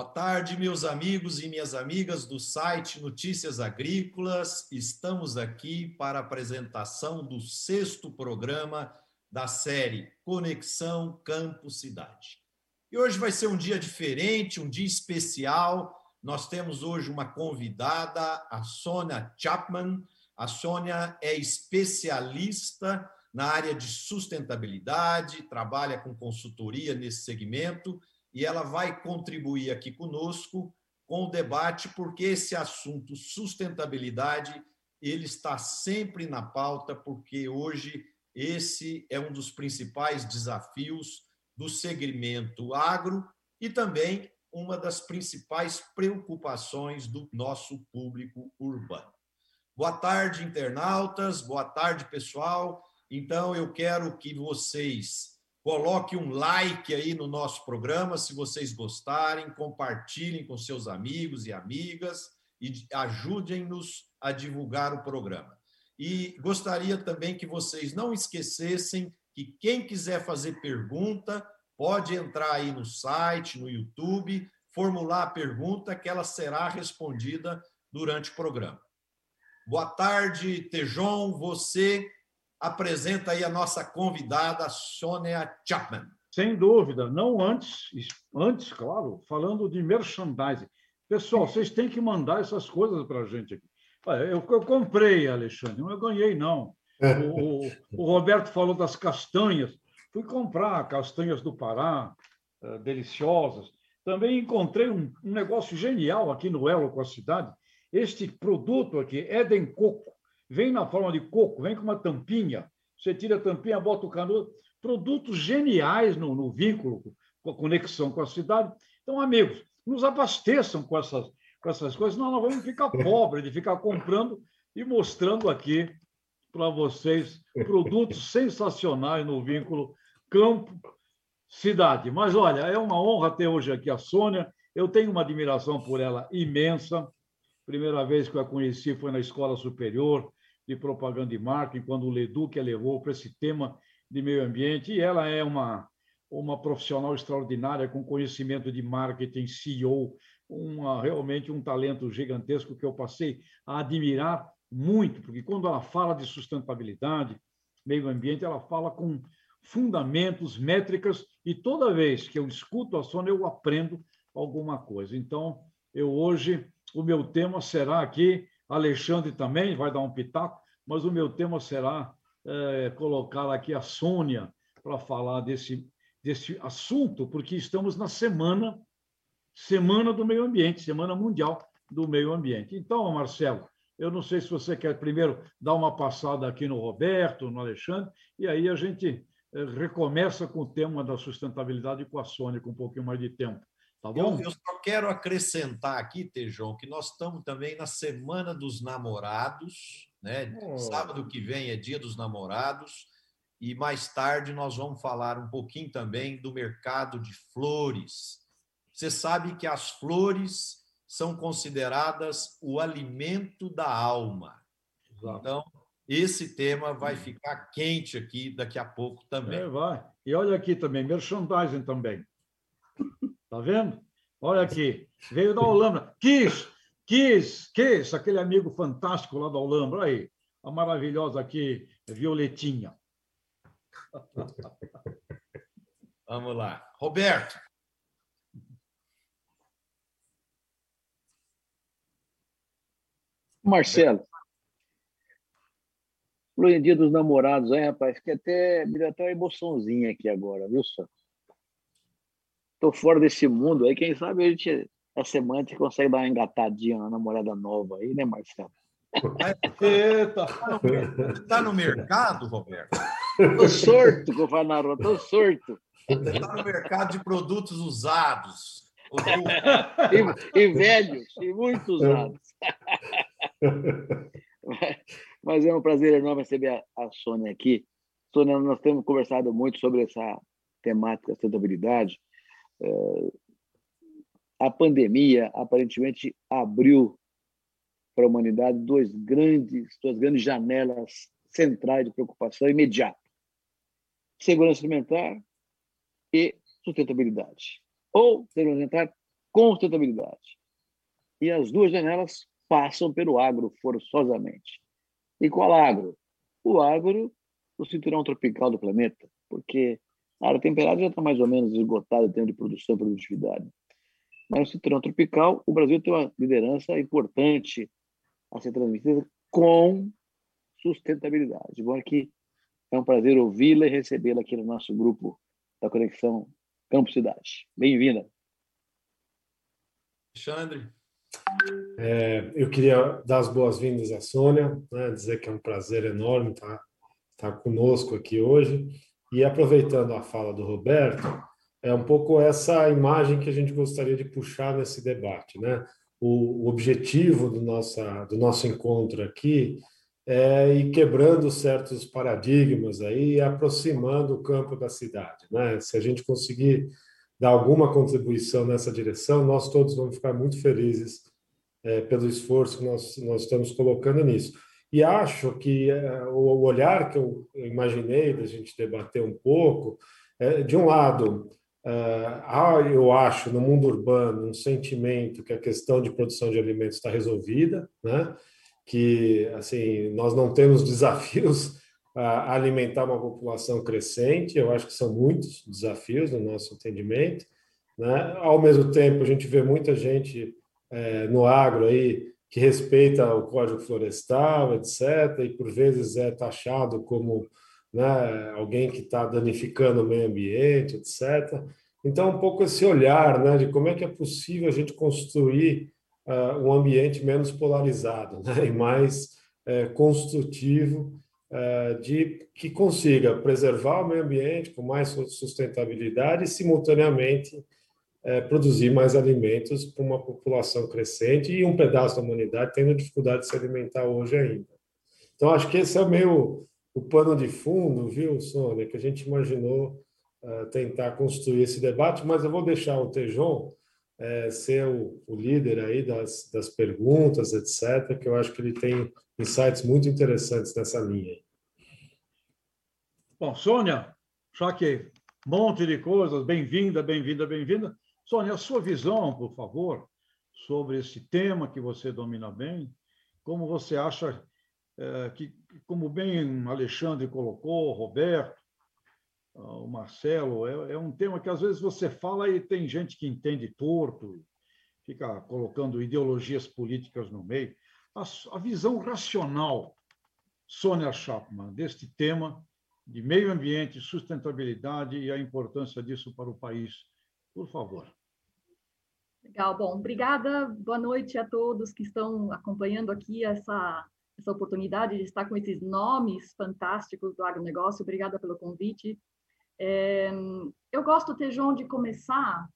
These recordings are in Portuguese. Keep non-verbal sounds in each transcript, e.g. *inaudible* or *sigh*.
Boa tarde, meus amigos e minhas amigas do site Notícias Agrícolas. Estamos aqui para a apresentação do sexto programa da série Conexão Campo Cidade. E hoje vai ser um dia diferente, um dia especial. Nós temos hoje uma convidada, a Sônia Chapman. A Sônia é especialista na área de sustentabilidade, trabalha com consultoria nesse segmento e ela vai contribuir aqui conosco com o debate, porque esse assunto sustentabilidade ele está sempre na pauta, porque hoje esse é um dos principais desafios do segmento agro e também uma das principais preocupações do nosso público urbano. Boa tarde, internautas, boa tarde, pessoal. Então, eu quero que vocês Coloque um like aí no nosso programa, se vocês gostarem, compartilhem com seus amigos e amigas e ajudem-nos a divulgar o programa. E gostaria também que vocês não esquecessem que quem quiser fazer pergunta, pode entrar aí no site, no YouTube, formular a pergunta que ela será respondida durante o programa. Boa tarde, Tejon, você apresenta aí a nossa convidada, Sônia Chapman. Sem dúvida, não antes, antes, claro, falando de merchandising. Pessoal, vocês têm que mandar essas coisas para a gente aqui. Eu, eu, comprei, Alexandre, não eu ganhei, não. É. O, o, Roberto falou das castanhas. Fui comprar castanhas do Pará, uh, deliciosas. Também encontrei um, um negócio genial aqui no Elo com a cidade. Este produto aqui, Eden Coco, vem na forma de coco, vem com uma tampinha, você tira a tampinha, bota o canudo, produtos geniais no, no vínculo, com a conexão com a cidade. Então, amigos, nos abasteçam com essas, com essas coisas, senão nós vamos ficar *laughs* pobres de ficar comprando e mostrando aqui para vocês produtos *laughs* sensacionais no vínculo campo-cidade. Mas, olha, é uma honra ter hoje aqui a Sônia, eu tenho uma admiração por ela imensa. Primeira vez que eu a conheci foi na escola superior, de propaganda e marketing, quando o Leduc a levou para esse tema de meio ambiente, e ela é uma, uma profissional extraordinária, com conhecimento de marketing, CEO, uma, realmente um talento gigantesco que eu passei a admirar muito, porque quando ela fala de sustentabilidade, meio ambiente, ela fala com fundamentos, métricas, e toda vez que eu escuto a Sônia, eu aprendo alguma coisa. Então, eu hoje, o meu tema será aqui Alexandre também vai dar um pitaco, mas o meu tema será é, colocar aqui a Sônia para falar desse, desse assunto, porque estamos na semana, semana do meio ambiente, semana mundial do meio ambiente. Então, Marcelo, eu não sei se você quer primeiro dar uma passada aqui no Roberto, no Alexandre, e aí a gente é, recomeça com o tema da sustentabilidade com a Sônia, com um pouquinho mais de tempo. Tá bom? Eu, eu só quero acrescentar aqui, Tejão, que nós estamos também na Semana dos Namorados, né? Oh. Sábado que vem é Dia dos Namorados, e mais tarde nós vamos falar um pouquinho também do mercado de flores. Você sabe que as flores são consideradas o alimento da alma. Exato. Então, esse tema vai ficar quente aqui daqui a pouco também. É, vai. E olha aqui também, merchandising também. Tá vendo? Olha aqui, veio da Holanda. Quis, quis, quis, aquele amigo fantástico lá da Holanda. Olha aí, a maravilhosa aqui, Violetinha. *laughs* Vamos lá. Roberto. Marcelo. Em dia dos namorados, hein, rapaz? Fiquei até, me deu até uma emoçãozinha aqui agora, viu, só? Tô fora desse mundo aí, quem sabe a gente, essa semana, a gente consegue dar uma engatadinha na namorada nova aí, né, Marcelo? Eita! Tá no mercado, Roberto? Tô sorto, rua, tô sorto. Está no mercado de produtos usados. e, e, velhos, e muito usados. *laughs* Mas é um prazer enorme receber a, a Sônia aqui. Sônia, nós temos conversado muito sobre essa temática sustentabilidade a pandemia aparentemente abriu para a humanidade dois grandes, duas grandes janelas centrais de preocupação imediata: segurança alimentar e sustentabilidade. Ou segurança alimentar com sustentabilidade. E as duas janelas passam pelo agro forçosamente. E qual agro? O agro do cinturão tropical do planeta, porque a área temperada já está mais ou menos esgotada em termos de produção e produtividade. Mas no cinturão tropical, o Brasil tem uma liderança importante a ser transmitida com sustentabilidade. Bom, aqui é um prazer ouvi-la e recebê-la aqui no nosso grupo da Conexão Campo Cidade. Bem-vinda. Alexandre. É, eu queria dar as boas-vindas à Sônia, né, dizer que é um prazer enorme estar, estar conosco aqui hoje. E aproveitando a fala do Roberto, é um pouco essa imagem que a gente gostaria de puxar nesse debate. Né? O, o objetivo do, nossa, do nosso encontro aqui é ir quebrando certos paradigmas aí e aproximando o campo da cidade. Né? Se a gente conseguir dar alguma contribuição nessa direção, nós todos vamos ficar muito felizes é, pelo esforço que nós, nós estamos colocando nisso. E acho que é, o olhar que eu imaginei da gente debater um pouco, é, de um lado, é, há, eu acho, no mundo urbano, um sentimento que a questão de produção de alimentos está resolvida, né? que assim nós não temos *laughs* desafios a alimentar uma população crescente. Eu acho que são muitos desafios no nosso entendimento. Né? Ao mesmo tempo, a gente vê muita gente é, no agro aí que respeita o Código Florestal, etc., e por vezes é taxado como né, alguém que está danificando o meio ambiente, etc. Então, um pouco esse olhar né, de como é que é possível a gente construir uh, um ambiente menos polarizado né, e mais uh, construtivo uh, de que consiga preservar o meio ambiente com mais sustentabilidade e, simultaneamente, é, produzir mais alimentos para uma população crescente e um pedaço da humanidade tendo dificuldade de se alimentar hoje ainda. Então, acho que esse é o meu o pano de fundo, viu, Sônia, que a gente imaginou uh, tentar construir esse debate, mas eu vou deixar o Tejon é, ser o, o, líder aí das, das perguntas, etc., que eu acho que ele tem insights muito interessantes nessa linha. Bom, Sônia, já que um monte de coisas, bem-vinda, bem-vinda, bem-vinda. Sônia, a sua visão, por favor, sobre esse tema que você domina bem, como você acha é, que, como bem Alexandre colocou, Roberto, ah, o Marcelo, é, é, um tema que às vezes você fala e tem gente que entende torto, fica colocando ideologias políticas no meio. A, a visão racional, Sônia Chapman, deste tema de meio ambiente, sustentabilidade e a importância disso para o país. Por favor. Legal, bom, obrigada. Boa noite a todos que estão acompanhando aqui essa, essa oportunidade de estar com esses nomes fantásticos do agronegócio. Obrigada pelo convite. É, eu gosto, Tejon, de começar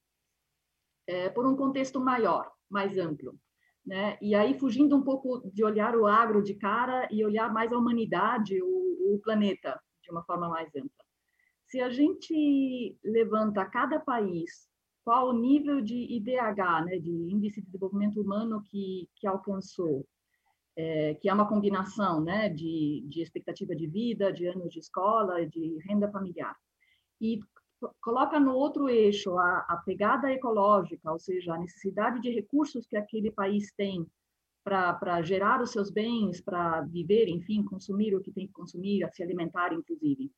é, por um contexto maior, mais amplo. Né? E aí, fugindo um pouco de olhar o agro de cara e olhar mais a humanidade, o, o planeta, de uma forma mais ampla. Se a gente levanta cada país qual o nível de IDH, né, de Índice de Desenvolvimento Humano que, que alcançou, é, que é uma combinação né, de, de expectativa de vida, de anos de escola, de renda familiar. E coloca no outro eixo a, a pegada ecológica, ou seja, a necessidade de recursos que aquele país tem para gerar os seus bens, para viver, enfim, consumir o que tem que consumir, se alimentar, inclusive.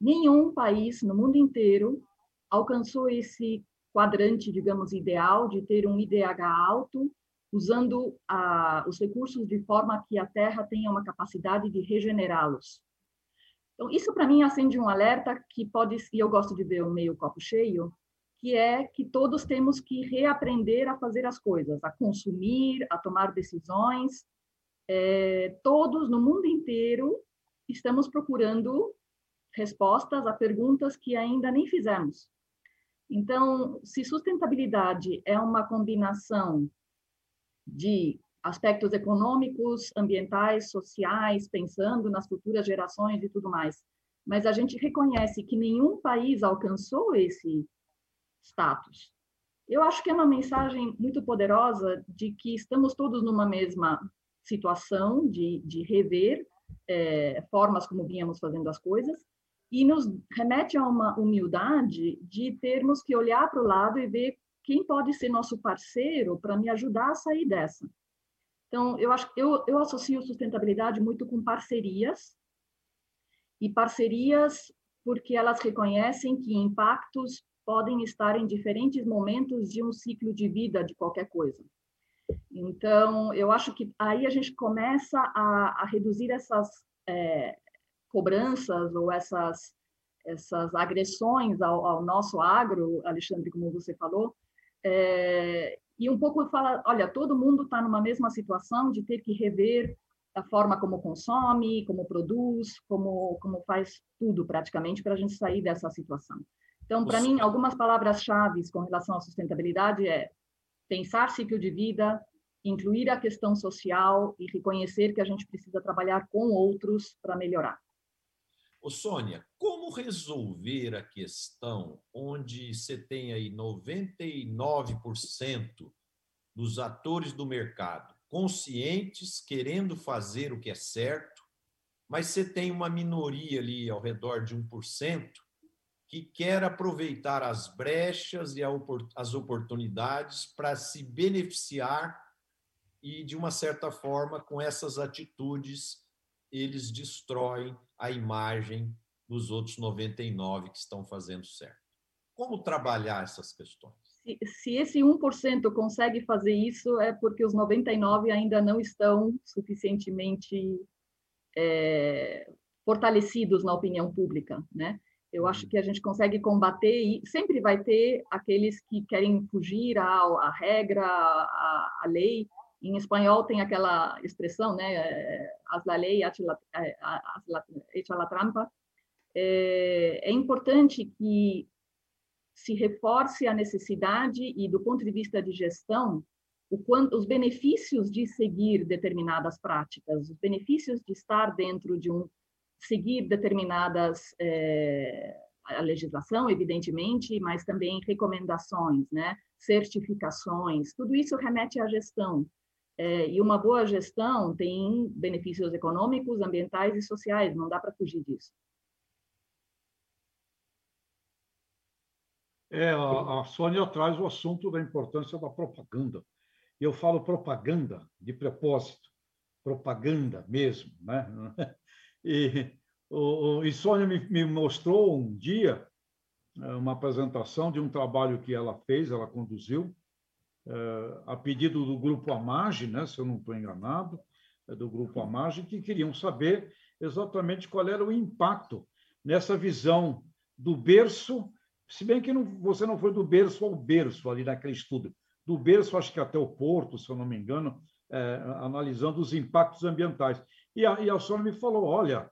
Nenhum país no mundo inteiro alcançou esse quadrante, digamos, ideal de ter um IDH alto, usando os recursos de forma que a Terra tenha uma capacidade de regenerá-los. Então, isso para mim acende um alerta que pode, e eu gosto de ver o meio copo cheio, que é que todos temos que reaprender a fazer as coisas, a consumir, a tomar decisões. É, todos no mundo inteiro estamos procurando respostas a perguntas que ainda nem fizemos. Então, se sustentabilidade é uma combinação de aspectos econômicos, ambientais, sociais, pensando nas futuras gerações e tudo mais, mas a gente reconhece que nenhum país alcançou esse status. Eu acho que é uma mensagem muito poderosa de que estamos todos numa mesma situação de, de rever é, formas como vínhamos fazendo as coisas e nos remete a uma humildade de termos que olhar para o lado e ver quem pode ser nosso parceiro para me ajudar a sair dessa? Então, eu acho eu, eu associo sustentabilidade muito com parcerias, e parcerias porque elas reconhecem que impactos podem estar em diferentes momentos de um ciclo de vida de qualquer coisa. Então, eu acho que aí a gente começa a, a reduzir essas é, cobranças ou essas, essas agressões ao, ao, nosso agro, Alexandre, como você falou, é, e um pouco fala, olha, todo mundo está numa mesma situação de ter que rever a forma como consome, como produz, como, como faz tudo praticamente para a gente sair dessa situação. Então, para mim, algumas palavras-chave com relação à sustentabilidade é pensar ciclo de vida, incluir a questão social e reconhecer que a gente precisa trabalhar com outros para melhorar. Ô Sônia, como resolver a questão onde você tem aí 99% dos atores do mercado conscientes, querendo fazer o que é certo, mas você tem uma minoria ali ao redor de 1% que quer aproveitar as brechas e as oportunidades para se beneficiar e, de uma certa forma, com essas atitudes, eles destroem a imagem dos outros 99 que estão fazendo certo. Como trabalhar essas questões? Se, se esse 1% consegue fazer isso, é porque os 99 ainda não estão suficientemente é, fortalecidos na opinião pública, né? Eu acho uhum. que a gente consegue combater e sempre vai ter aqueles que querem fugir à, à regra, à, à, lei. Em espanhol tem aquela expressão, né? As la lei, hecha la, la trampa. É, é importante que se reforce a necessidade e, do ponto de vista de gestão, quanto, os benefícios de seguir determinadas práticas, os benefícios de estar dentro de um seguir determinadas é, a legislação, evidentemente, mas também recomendações, né, certificações, tudo isso remete à gestão. É, e uma boa gestão tem benefícios econômicos, ambientais e sociais, não dá para fugir disso. É, a, a Sônia traz o assunto da importância da propaganda. Eu falo propaganda de propósito, propaganda mesmo, né? *laughs* E, o, e Sônia me, me mostrou um dia é, uma apresentação de um trabalho que ela fez, ela conduziu, a pedido do grupo Amage, né, se eu não estou enganado, é do grupo Amage, que queriam saber exatamente qual era o impacto nessa visão do berço, se bem que não, você não foi do berço ao berço ali naquele estudo, do berço acho que até o porto, se eu não me engano, é, analisando os impactos ambientais. E a, e a Sônia me falou: olha,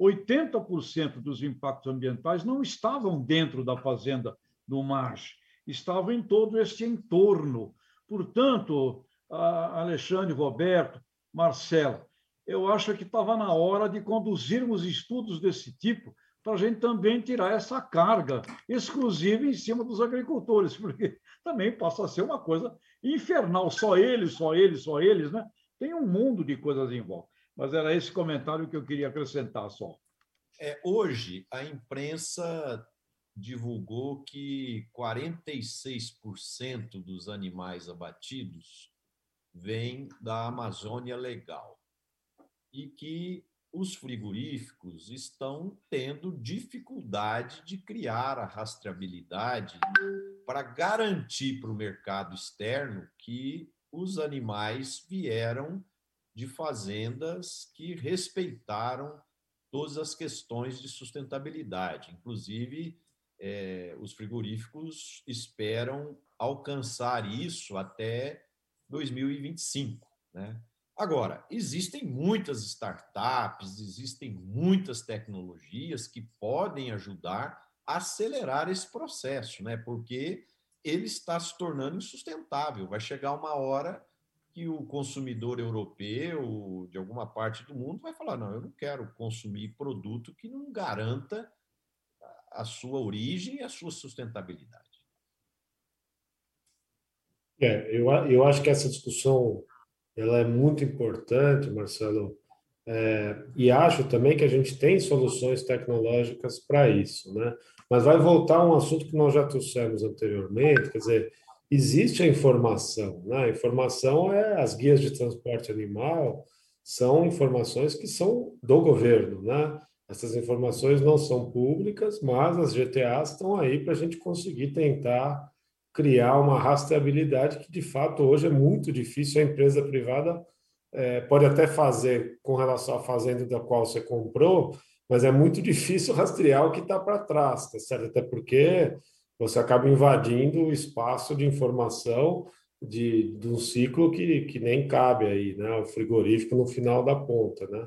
80% dos impactos ambientais não estavam dentro da fazenda do margem, estavam em todo este entorno. Portanto, Alexandre, Roberto, Marcelo, eu acho que estava na hora de conduzirmos estudos desse tipo para a gente também tirar essa carga exclusiva em cima dos agricultores, *laughs* porque também passa a ser uma coisa infernal, só eles, só eles, só eles, né? Tem um mundo de coisas em volta. Mas era esse comentário que eu queria acrescentar só. É, hoje, a imprensa divulgou que 46% dos animais abatidos vêm da Amazônia Legal e que os frigoríficos estão tendo dificuldade de criar a rastreabilidade para garantir para o mercado externo que os animais vieram de fazendas que respeitaram todas as questões de sustentabilidade. Inclusive, é, os frigoríficos esperam alcançar isso até 2025. Né? Agora, existem muitas startups, existem muitas tecnologias que podem ajudar a acelerar esse processo, né? porque ele está se tornando insustentável. Vai chegar uma hora que o consumidor europeu, de alguma parte do mundo, vai falar: não, eu não quero consumir produto que não garanta a sua origem e a sua sustentabilidade. É, eu, eu acho que essa discussão ela é muito importante, Marcelo, é, e acho também que a gente tem soluções tecnológicas para isso, né? Mas vai voltar a um assunto que nós já trouxemos anteriormente, quer dizer, existe a informação. Né? A informação é as guias de transporte animal, são informações que são do governo. Né? Essas informações não são públicas, mas as GTAs estão aí para a gente conseguir tentar criar uma rastreabilidade que, de fato, hoje é muito difícil. A empresa privada é, pode até fazer com relação à fazenda da qual você comprou, mas é muito difícil rastrear o que está para trás, tá certo? Até porque você acaba invadindo o espaço de informação de, de um ciclo que, que nem cabe aí, né? O frigorífico no final da ponta, né?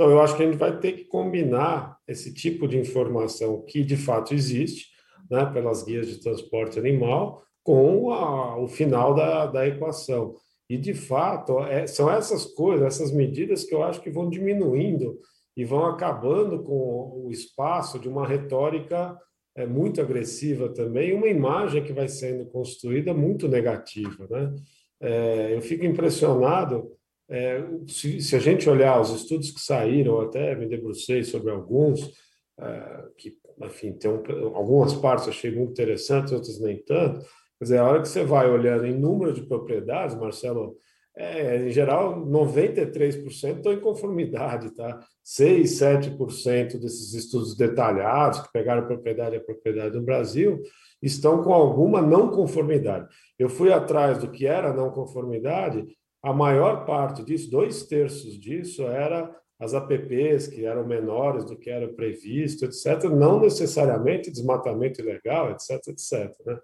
Então, eu acho que a gente vai ter que combinar esse tipo de informação que de fato existe, né, pelas guias de transporte animal, com a, o final da, da equação. E, de fato, é, são essas coisas, essas medidas que eu acho que vão diminuindo e vão acabando com o espaço de uma retórica é, muito agressiva também, uma imagem que vai sendo construída muito negativa. Né? É, eu fico impressionado é, se, se, a gente olhar os estudos que saíram, até me debrucei sobre alguns, é, que, enfim, tem um, algumas partes achei muito interessantes, outras nem tanto. Quer dizer, a hora que você vai olhando em número de propriedades, Marcelo, é, em geral, 93% estão em conformidade, tá? 6, 7% desses estudos detalhados, que pegaram propriedade a propriedade no Brasil, estão com alguma não conformidade. Eu fui atrás do que era não conformidade a maior parte disso, dois terços disso, era as APPs que eram menores do que era previsto, etc., não necessariamente desmatamento ilegal, etc., etc. Né?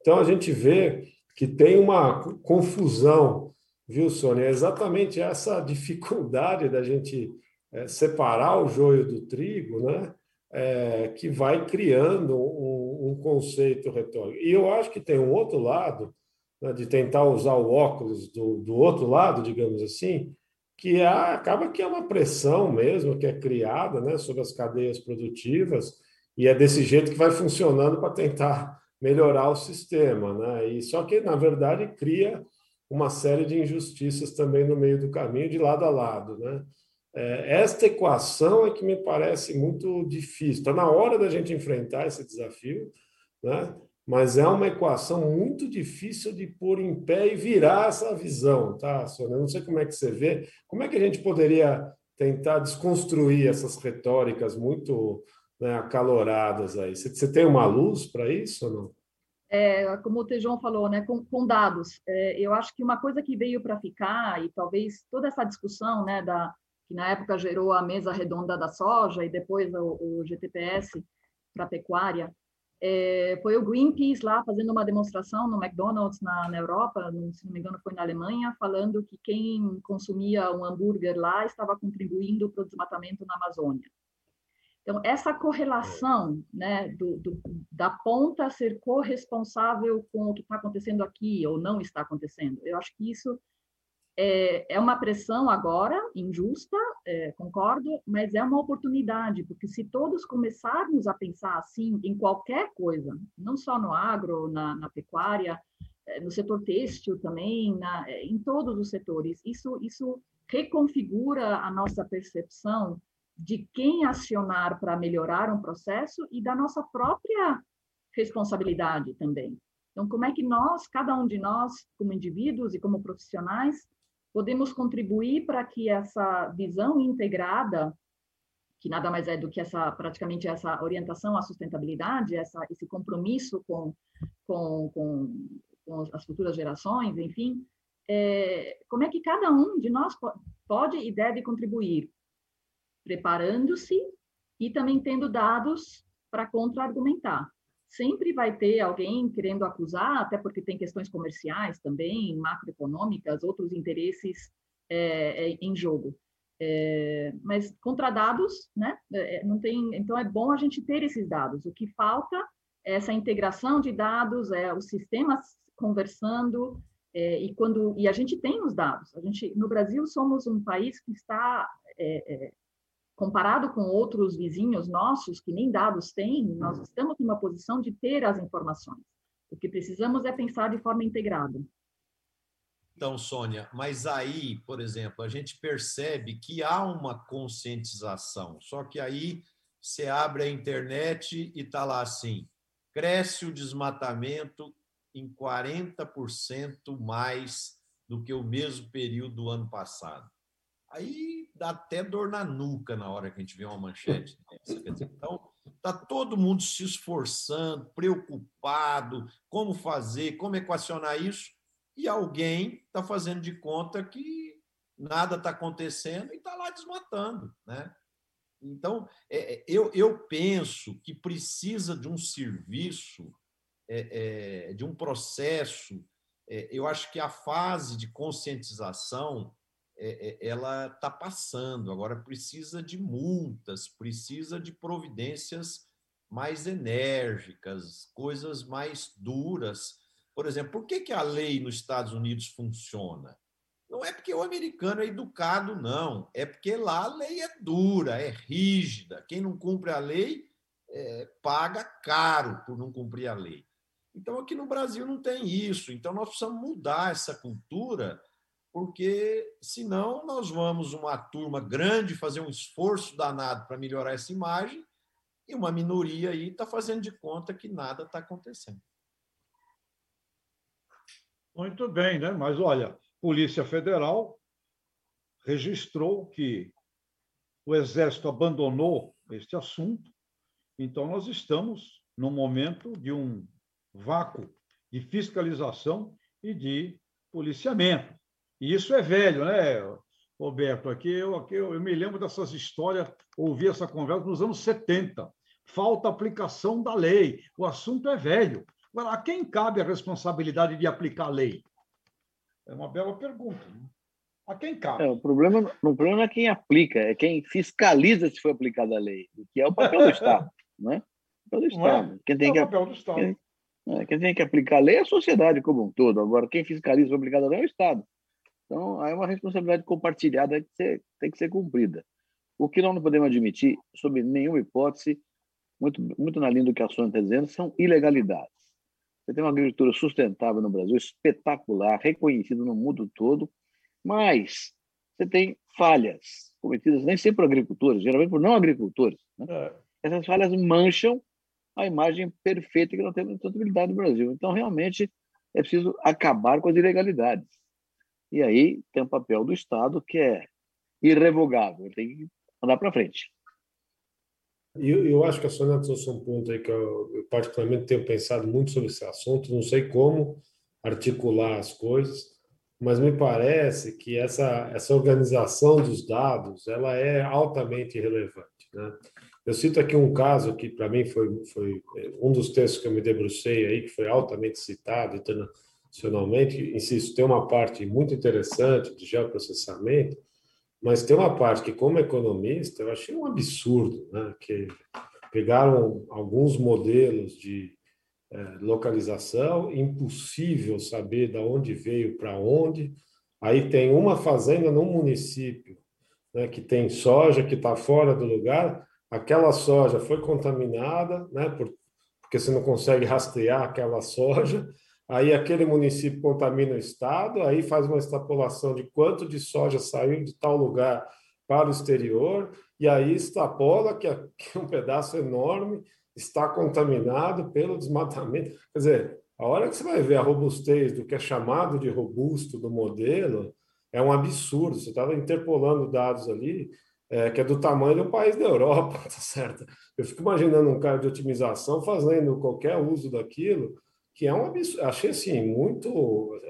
Então, a gente vê que tem uma confusão, viu, Sônia? É exatamente essa dificuldade da gente é, separar o joio do trigo, né? É, que vai criando um, um conceito retórico. E eu acho que tem um outro lado, né, de tentar usar o óculos do, do outro lado, digamos assim, que é, acaba que é uma pressão mesmo que é criada né, sobre as cadeias produtivas e é desse jeito que vai funcionando para tentar melhorar o sistema, né? E só que na verdade cria uma série de injustiças também no meio do caminho, de lado a lado, né? É, esta equação é que me parece muito difícil. Está na hora da gente enfrentar esse desafio, né? Mas é uma equação muito difícil de pôr em pé e virar essa visão, tá, Sônia? Não sei como é que você vê. Como é que a gente poderia tentar desconstruir essas retóricas muito né, acaloradas aí? Você, tem uma luz para isso ou não? É, como o Tejon falou, né, com, com dados. É, eu acho que uma coisa que veio para ficar, e talvez toda essa discussão, né, da, que na época gerou a mesa redonda da soja e depois o, o GTPS para a pecuária, é, foi o Greenpeace lá fazendo uma demonstração no McDonald's na, na Europa, no, se não me engano foi na Alemanha, falando que quem consumia um hambúrguer lá estava contribuindo para o desmatamento na Amazônia. Então, essa correlação né, do, do, da ponta ser corresponsável com o que está acontecendo aqui ou não está acontecendo, eu acho que isso é, é uma pressão agora, injusta, é, concordo, mas é uma oportunidade, porque se todos começarmos a pensar assim em qualquer coisa, não só no agro, na, na pecuária, é, no setor têxtil também, na, é, em todos os setores, isso, isso reconfigura a nossa percepção de quem acionar para melhorar um processo e da nossa própria responsabilidade também. Então, como é que nós, cada um de nós, como indivíduos e como profissionais, podemos contribuir para que essa visão integrada, que nada mais é do que essa praticamente essa orientação à sustentabilidade, essa, esse compromisso com, com, com, com as futuras gerações, enfim, é, como é que cada um de nós pode e deve contribuir, preparando-se e também tendo dados para contra-argumentar sempre vai ter alguém querendo acusar, até porque tem questões comerciais também, macroeconômicas, outros interesses é, é, em jogo. É, mas contra dados, né? É, é, não tem. Então é bom a gente ter esses dados. O que falta é essa integração de dados, é os sistemas conversando é, e quando e a gente tem os dados. A gente no Brasil somos um país que está comparado com outros vizinhos nossos que nem dados têm, nós uhum. estamos numa posição de ter as informações. O que precisamos é pensar de forma integrada. Então, Sônia, mas aí, por exemplo, a gente percebe que há uma conscientização, só que aí você abre a internet e está lá assim: cresce o desmatamento em 40% mais do que o mesmo período do ano passado. Aí dá até dor na nuca na hora que a gente vê uma manchete dessa. Então, está todo mundo se esforçando, preocupado, como fazer, como equacionar isso, e alguém está fazendo de conta que nada está acontecendo e está lá desmatando. Né? Então, é, é, eu, eu penso que precisa de um serviço, é, é, de um processo. É, eu acho que a fase de conscientização é, ela está passando. Agora precisa de multas, precisa de providências mais enérgicas, coisas mais duras. Por exemplo, por que, que a lei nos Estados Unidos funciona? Não é porque o americano é educado, não. É porque lá a lei é dura, é rígida. Quem não cumpre a lei é, paga caro por não cumprir a lei. Então, aqui no Brasil não tem isso. Então, nós precisamos mudar essa cultura, porque senão nós vamos, uma turma grande, fazer um esforço danado para melhorar essa imagem, e uma minoria aí está fazendo de conta que nada está acontecendo. Muito bem, né? Mas olha, Polícia Federal registrou que o Exército abandonou este assunto, então nós estamos no momento de um vácuo de fiscalização e de policiamento. E isso é velho, né, Roberto? Aqui eu, aqui eu, eu me lembro dessas histórias, ouvi essa conversa nos anos 70. Falta aplicação da lei. O assunto é velho. Agora, a quem cabe a responsabilidade de aplicar a lei? É uma bela pergunta. Né? A quem cabe? É, o, problema, o problema é quem aplica, é quem fiscaliza se foi aplicada a lei, que é o papel do Estado. *laughs* Né? O papel do é? Estado. Quem tem é que, o papel do Estado. Quem, é, quem tem que aplicar a lei é a sociedade como um todo. Agora, quem fiscaliza se foi aplicada a lei é o Estado. Então, aí é uma responsabilidade compartilhada que ser, tem que ser cumprida. O que nós não podemos admitir, sob nenhuma hipótese, muito, muito na linha do que a Sônia está dizendo, são ilegalidades. Você tem uma agricultura sustentável no Brasil, espetacular, reconhecida no mundo todo, mas você tem falhas cometidas nem sempre por agricultores, geralmente por não agricultores. Né? É. Essas falhas mancham a imagem perfeita que nós temos de sustentabilidade no Brasil. Então, realmente, é preciso acabar com as ilegalidades. E aí tem o papel do Estado, que é irrevogável, tem que andar para frente. Eu, eu acho que a Sônia trouxe um ponto aí que eu, eu, particularmente tenho pensado muito sobre esse assunto, não sei como articular as coisas, mas me parece que essa, essa organização dos dados ela é altamente relevante. Né? Eu cito aqui um caso que, para mim, foi, foi um dos textos que eu me debrucei aí, que foi altamente citado internacionalmente. Insisto, tem uma parte muito interessante de geoprocessamento, mas tem uma parte que, como economista, eu achei um absurdo, né? que pegaram alguns modelos de é, localização, impossível saber de onde veio para onde. Aí tem uma fazenda num município né, que tem soja que está fora do lugar, aquela soja foi contaminada, né, por, porque você não consegue rastrear aquela soja, aí aquele município contamina o estado, aí faz uma extrapolação de quanto de soja saiu de tal lugar para o exterior, e aí extrapola que, *laughs* que um pedaço enorme está contaminado pelo desmatamento. Quer dizer, a hora que você vai ver a robustez do que é chamado de robusto do modelo, é um absurdo. Você estava interpolando dados ali é, que é do tamanho de um país da Europa, *laughs* tá certo? Eu fico imaginando um cara de otimização fazendo qualquer uso daquilo que é um absurdo. Achei assim, muito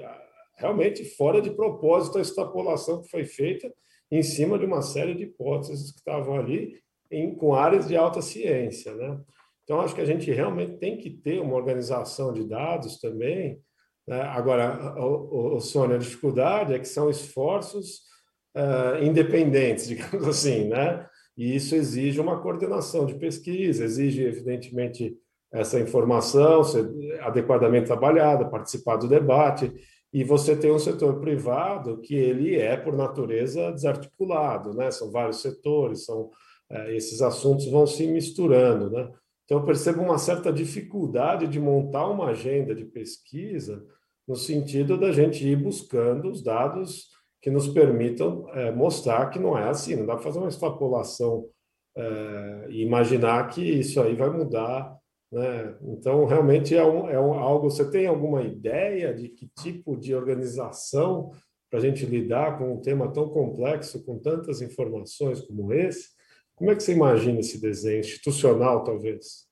realmente fora de propósito a extrapolação que foi feita em cima de uma série de hipóteses que estavam ali em, com áreas de alta ciência, né? Então, acho que a gente realmente tem que ter uma organização de dados também. Né? Agora, o, o, Sônia, a dificuldade é que são esforços uh, independentes, *laughs* digamos assim, né? E isso exige uma coordenação de pesquisa, exige, evidentemente, essa informação ser adequadamente trabalhada, participar do debate, e você tem um setor privado que ele é, por natureza, desarticulado, né? São vários setores, são é, esses assuntos vão se misturando, né? Então, eu percebo uma certa dificuldade de montar uma agenda de pesquisa no sentido da gente ir buscando os dados que nos permitam é, mostrar que não é assim, não dá para fazer uma extrapolação é, e imaginar que isso aí vai mudar Né? Então, realmente é, um, é um, algo. Você tem alguma ideia de que tipo de organização para a gente lidar com um tema tão complexo, com tantas informações como esse? Como é que você imagina esse desenho institucional, talvez?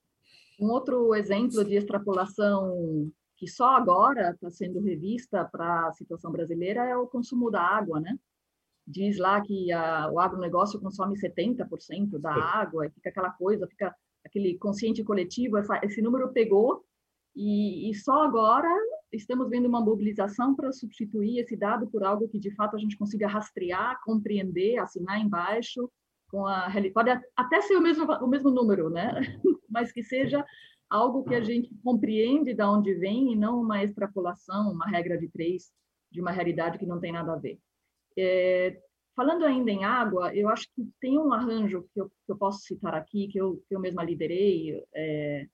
Um outro exemplo de extrapolação que só agora está sendo revista para a situação brasileira é o consumo da água, né? Diz lá que a, o agronegócio consome 70% da água, e fica aquela coisa, fica aquele consciente coletivo, essa, esse número pegou, e, e só agora estamos vendo uma mobilização para substituir esse dado por algo que de fato a gente consiga rastrear, compreender, assinar embaixo, com a pode até ser o mesmo o mesmo número, né? *laughs* Mas que seja algo que a gente compreende de onde vem e não uma extrapolação, uma regra de três de uma realidade que não tem nada a ver. É, falando ainda em água, eu acho que tem um arranjo que eu, que eu posso citar aqui, que eu, que eu mesma liderei, é,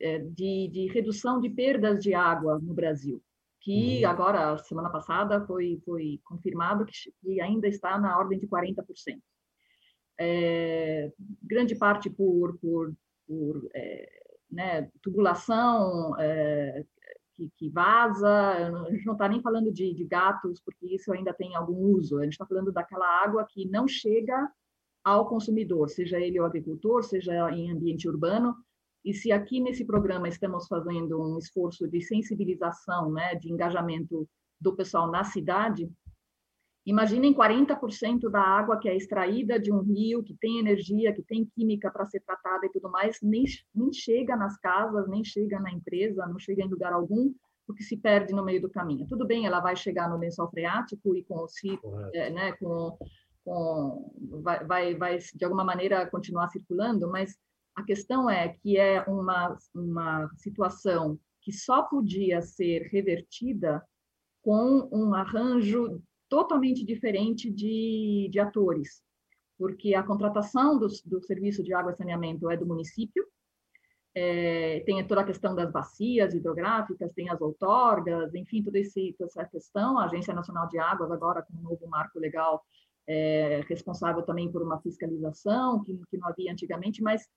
é, de, de, redução de perdas de água no Brasil, que uhum. agora, semana passada, foi, foi confirmado que, que ainda está na ordem de 40%. É, grande parte por, por, por é, né, tubulação é, que, que, vaza, a gente não está nem falando de, de, gatos, porque isso ainda tem algum uso, a gente está falando daquela água que não chega ao consumidor, seja ele o agricultor, seja em ambiente urbano, e se aqui nesse programa estamos fazendo um esforço de sensibilização, né, de engajamento do pessoal na cidade, Imaginem 40% da água que é extraída de um rio, que tem energia, que tem química para ser tratada e tudo mais, nem, nem chega nas casas, nem chega na empresa, não chega em lugar algum, porque se perde no meio do caminho. Tudo bem, ela vai chegar no lençol freático e com o é, né, com, com vai, vai, vai de alguma maneira continuar circulando, mas a questão é que é uma, uma situação que só podia ser revertida com um arranjo totalmente diferente de, de atores, porque a contratação do, do serviço de água e saneamento é do município, é, tem toda a questão das bacias hidrográficas, tem as outorgas, enfim, toda, esse, toda essa questão. A Agência Nacional de Águas, agora com um novo marco legal, é responsável também por uma fiscalização que, que não havia antigamente, mas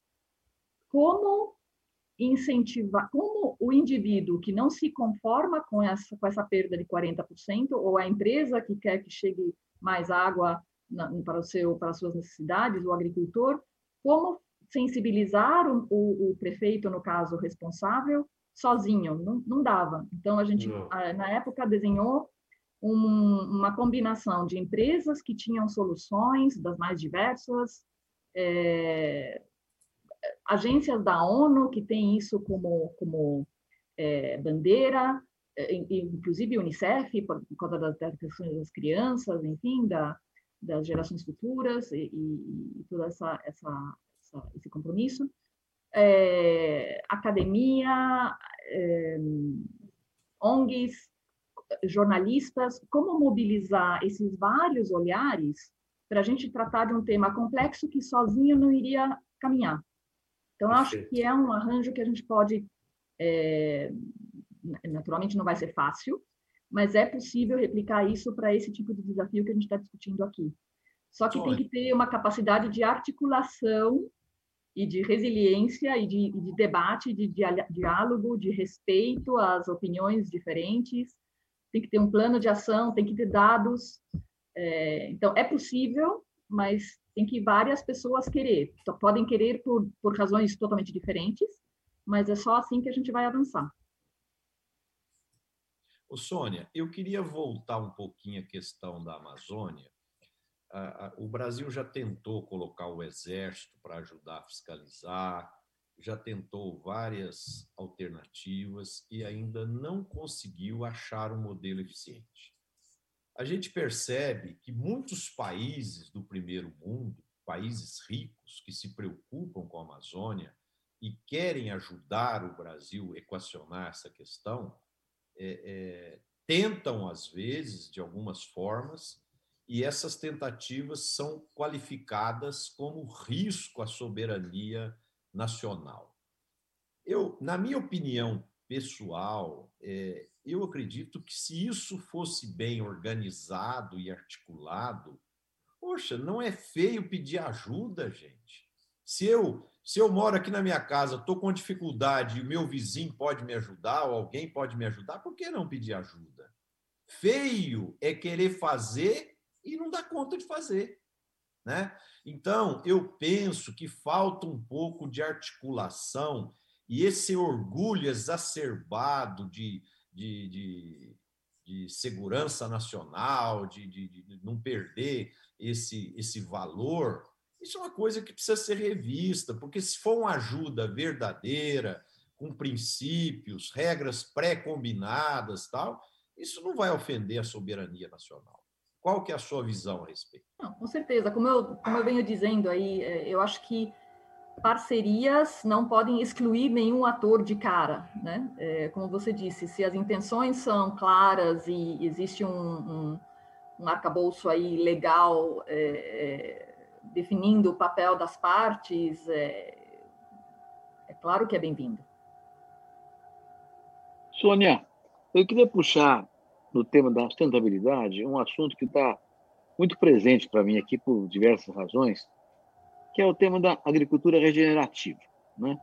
como incentivar, como o indivíduo que não se conforma com essa, com essa perda de 40%, ou a empresa que quer que chegue mais água na, para, o seu, para as suas necessidades, o agricultor, como sensibilizar o, o, o prefeito, no caso responsável, sozinho, não, não dava. Então, a gente, na época, desenhou um, uma combinação de empresas que tinham soluções das mais diversas, é, agências da ONU que têm isso como, como é, bandeira, é, inclusive Unicef, por, por causa das, das questões das crianças, enfim, da, das gerações futuras e, e, toda essa, essa, essa, esse compromisso. É, academia, é, ONGs, jornalistas, como mobilizar esses vários olhares para a gente tratar de um tema complexo que sozinho não iria caminhar. Então, acho que é um arranjo que a gente pode. É, naturalmente, não vai ser fácil, mas é possível replicar isso para esse tipo de desafio que a gente está discutindo aqui. Só que tem que ter uma capacidade de articulação e de resiliência e de, de debate, de, de diálogo, de respeito às opiniões diferentes. Tem que ter um plano de ação, tem que ter dados. É, então, é possível, mas tem que várias pessoas querer. Podem querer por, por razões totalmente diferentes, mas é só assim que a gente vai avançar. Ô, Sônia, eu queria voltar um pouquinho à questão da Amazônia. O Brasil já tentou colocar o exército para ajudar a fiscalizar, já tentou várias alternativas e ainda não conseguiu achar um modelo eficiente a gente percebe que muitos países do primeiro mundo, países ricos que se preocupam com a Amazônia e querem ajudar o Brasil a equacionar essa questão, é, é, tentam, às vezes, de algumas formas, e essas tentativas são qualificadas como risco à soberania nacional. Eu, na minha opinião pessoal, é, eu acredito que se isso fosse bem organizado e articulado, poxa, não é feio pedir ajuda, gente. Se eu Se eu moro aqui na minha casa, estou com dificuldade e o meu vizinho pode me ajudar, ou alguém pode me ajudar, por que não pedir ajuda? Feio é querer fazer e não dar conta de fazer. Né? Então, eu penso que falta um pouco de articulação e esse orgulho exacerbado de, de, de, de segurança nacional, de, de, não perder esse, esse valor, isso é uma coisa que precisa ser revista, porque se for uma ajuda verdadeira, com princípios, regras pré-combinadas, tal, isso não vai ofender a soberania nacional. Qual que é a sua visão a respeito? Não, com certeza. Como eu, como eu venho dizendo aí, é, eu acho que parcerias não podem excluir nenhum ator de cara, né? É, como você disse, se as intenções são claras e existe um, um, um arcabouço aí legal é, é definindo o papel das partes, é, é claro que é bem-vindo. Sônia, eu queria puxar no tema da sustentabilidade um assunto que está muito presente para mim aqui por diversas razões, que é o tema da agricultura regenerativa. Né?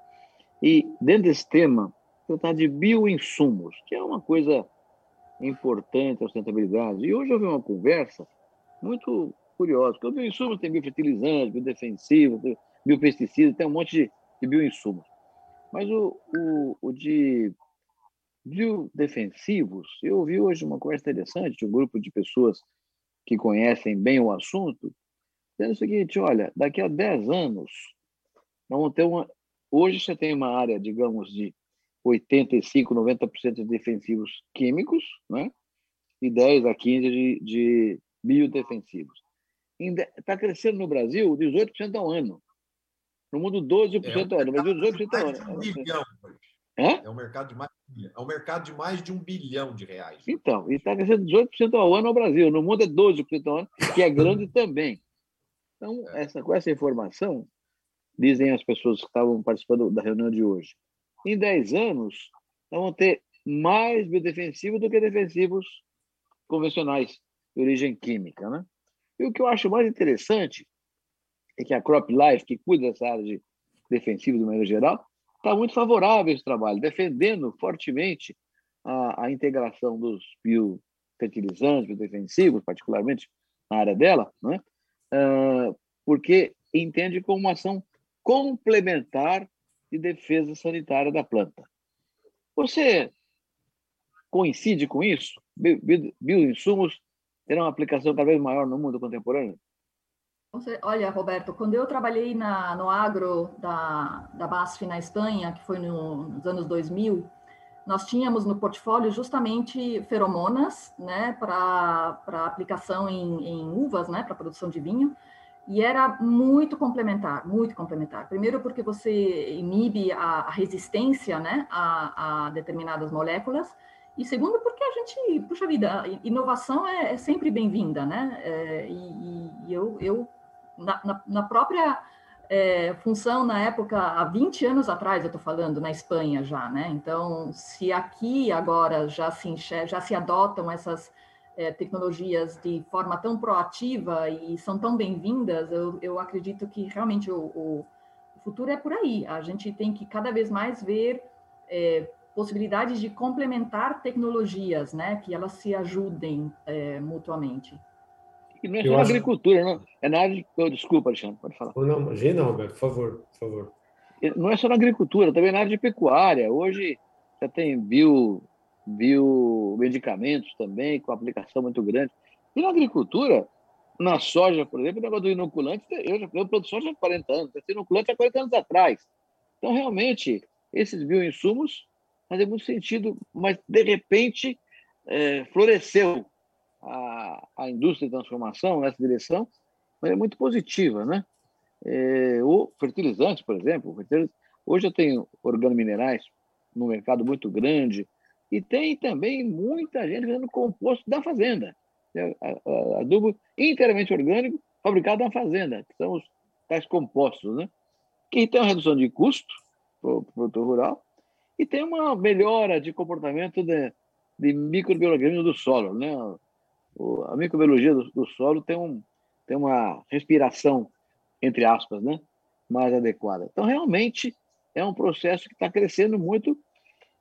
E dentro desse tema, tratar de bioinsumos, que é uma coisa importante a sustentabilidade. E hoje eu vi uma conversa muito curiosa, porque o bioinsumos tem biofertilizantes, biodefensivos, biopesticidas, tem um monte de, de bioinsumos. Mas o, o, o de biodefensivos, eu ouvi hoje uma conversa interessante de um grupo de pessoas que conhecem bem o assunto, dizendo o seguinte, olha, daqui a 10 anos, vamos ter uma... Hoje você tem uma área, digamos, de 85, 90% de defensivos químicos, né? e 10 a 15 de, de biodefensivos. Está crescendo no Brasil 18% ao ano. No mundo, 12% é, ao ano, mas 18% ao ano. Um bilhão. É? é um mercado de mais é um mercado de mais de um bilhão de reais. Então, e está crescendo 18% ao ano no Brasil. No mundo é 12% ao ano, que é grande também. Então, é. essa, com essa informação, dizem as pessoas que estavam participando da reunião de hoje, em 10 anos, nós vamos ter mais biodefensivos do que defensivos convencionais de origem química. Né? E o que eu acho mais interessante é que a Crop Life, que cuida dessa área de defensivo de maneira geral, está muito favorável a esse trabalho, defendendo fortemente a, a integração dos biofertilizantes, biodefensivos, particularmente na área dela, né? Uh, porque entende como uma ação complementar de defesa sanitária da planta. Você coincide com isso? Bioinsumos terão uma aplicação cada vez maior no mundo contemporâneo? Olha, Roberto, quando eu trabalhei na, no agro da, da BASF na Espanha, que foi no, nos anos 2000, nós tínhamos no portfólio justamente feromonas, né, para aplicação em, em uvas, né, para produção de vinho, e era muito complementar, muito complementar. Primeiro porque você inibe a, a resistência, né, a, a determinadas moléculas, e segundo, porque a gente, puxa vida, inovação é, é sempre bem-vinda, né? É, e, e eu, eu na, na, na própria é, função, na época, há 20 anos atrás, eu estou falando, na Espanha já, né? Então, se aqui agora já se, já se adotam essas é, tecnologias de forma tão proativa e são tão bem-vindas, eu, eu acredito que realmente o, o, futuro é por aí. A gente tem que cada vez mais ver é, possibilidades de complementar tecnologias, né, que elas se ajudem é, mutuamente. E não é só na acho... agricultura, não. É na área de... Oh, desculpa, Alexandre, pode falar. Não, imagina, Roberto, por favor, por favor. Não é só na agricultura, também na área de pecuária. Hoje já tem bio, biomedicamentos também, com aplicação muito grande. E na agricultura, na soja, por exemplo, o negócio do inoculante, eu já produzo soja há 40 anos, esse inoculante há 40 anos atrás. Então, realmente, esses bioinsumos fazem muito sentido, mas de repente é, floresceu a, a indústria de transformação nessa direção, mas é muito positiva, né? É, o fertilizante, por exemplo, hoje eu tenho organominerais no mercado muito grande e tem também muita gente fazendo composto da fazenda, né? adubo inteiramente orgânico fabricado na fazenda, que são os tais compostos, né? Que tem uma redução de custo para o produtor rural e tem uma melhora de comportamento de, de do solo. Né? A microbiologia do, do, solo tem, um, tem uma respiração, entre aspas, né? mais adequada. Então, realmente, é um processo que está crescendo muito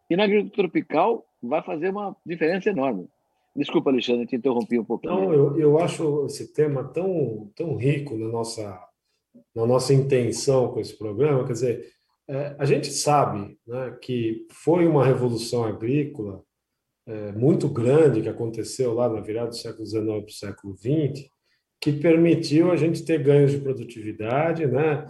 e na agricultura tropical vai fazer uma diferença enorme. Desculpa, Alexandre, te interrompi um pouquinho. Não, eu, eu acho esse tema tão, tão rico na nossa, na nossa intenção com esse programa. Quer dizer, é, a gente sabe né, que foi uma revolução agrícola é, muito grande que aconteceu lá na virada do século XIX para o século XX, que permitiu a gente ter ganhos de produtividade, né,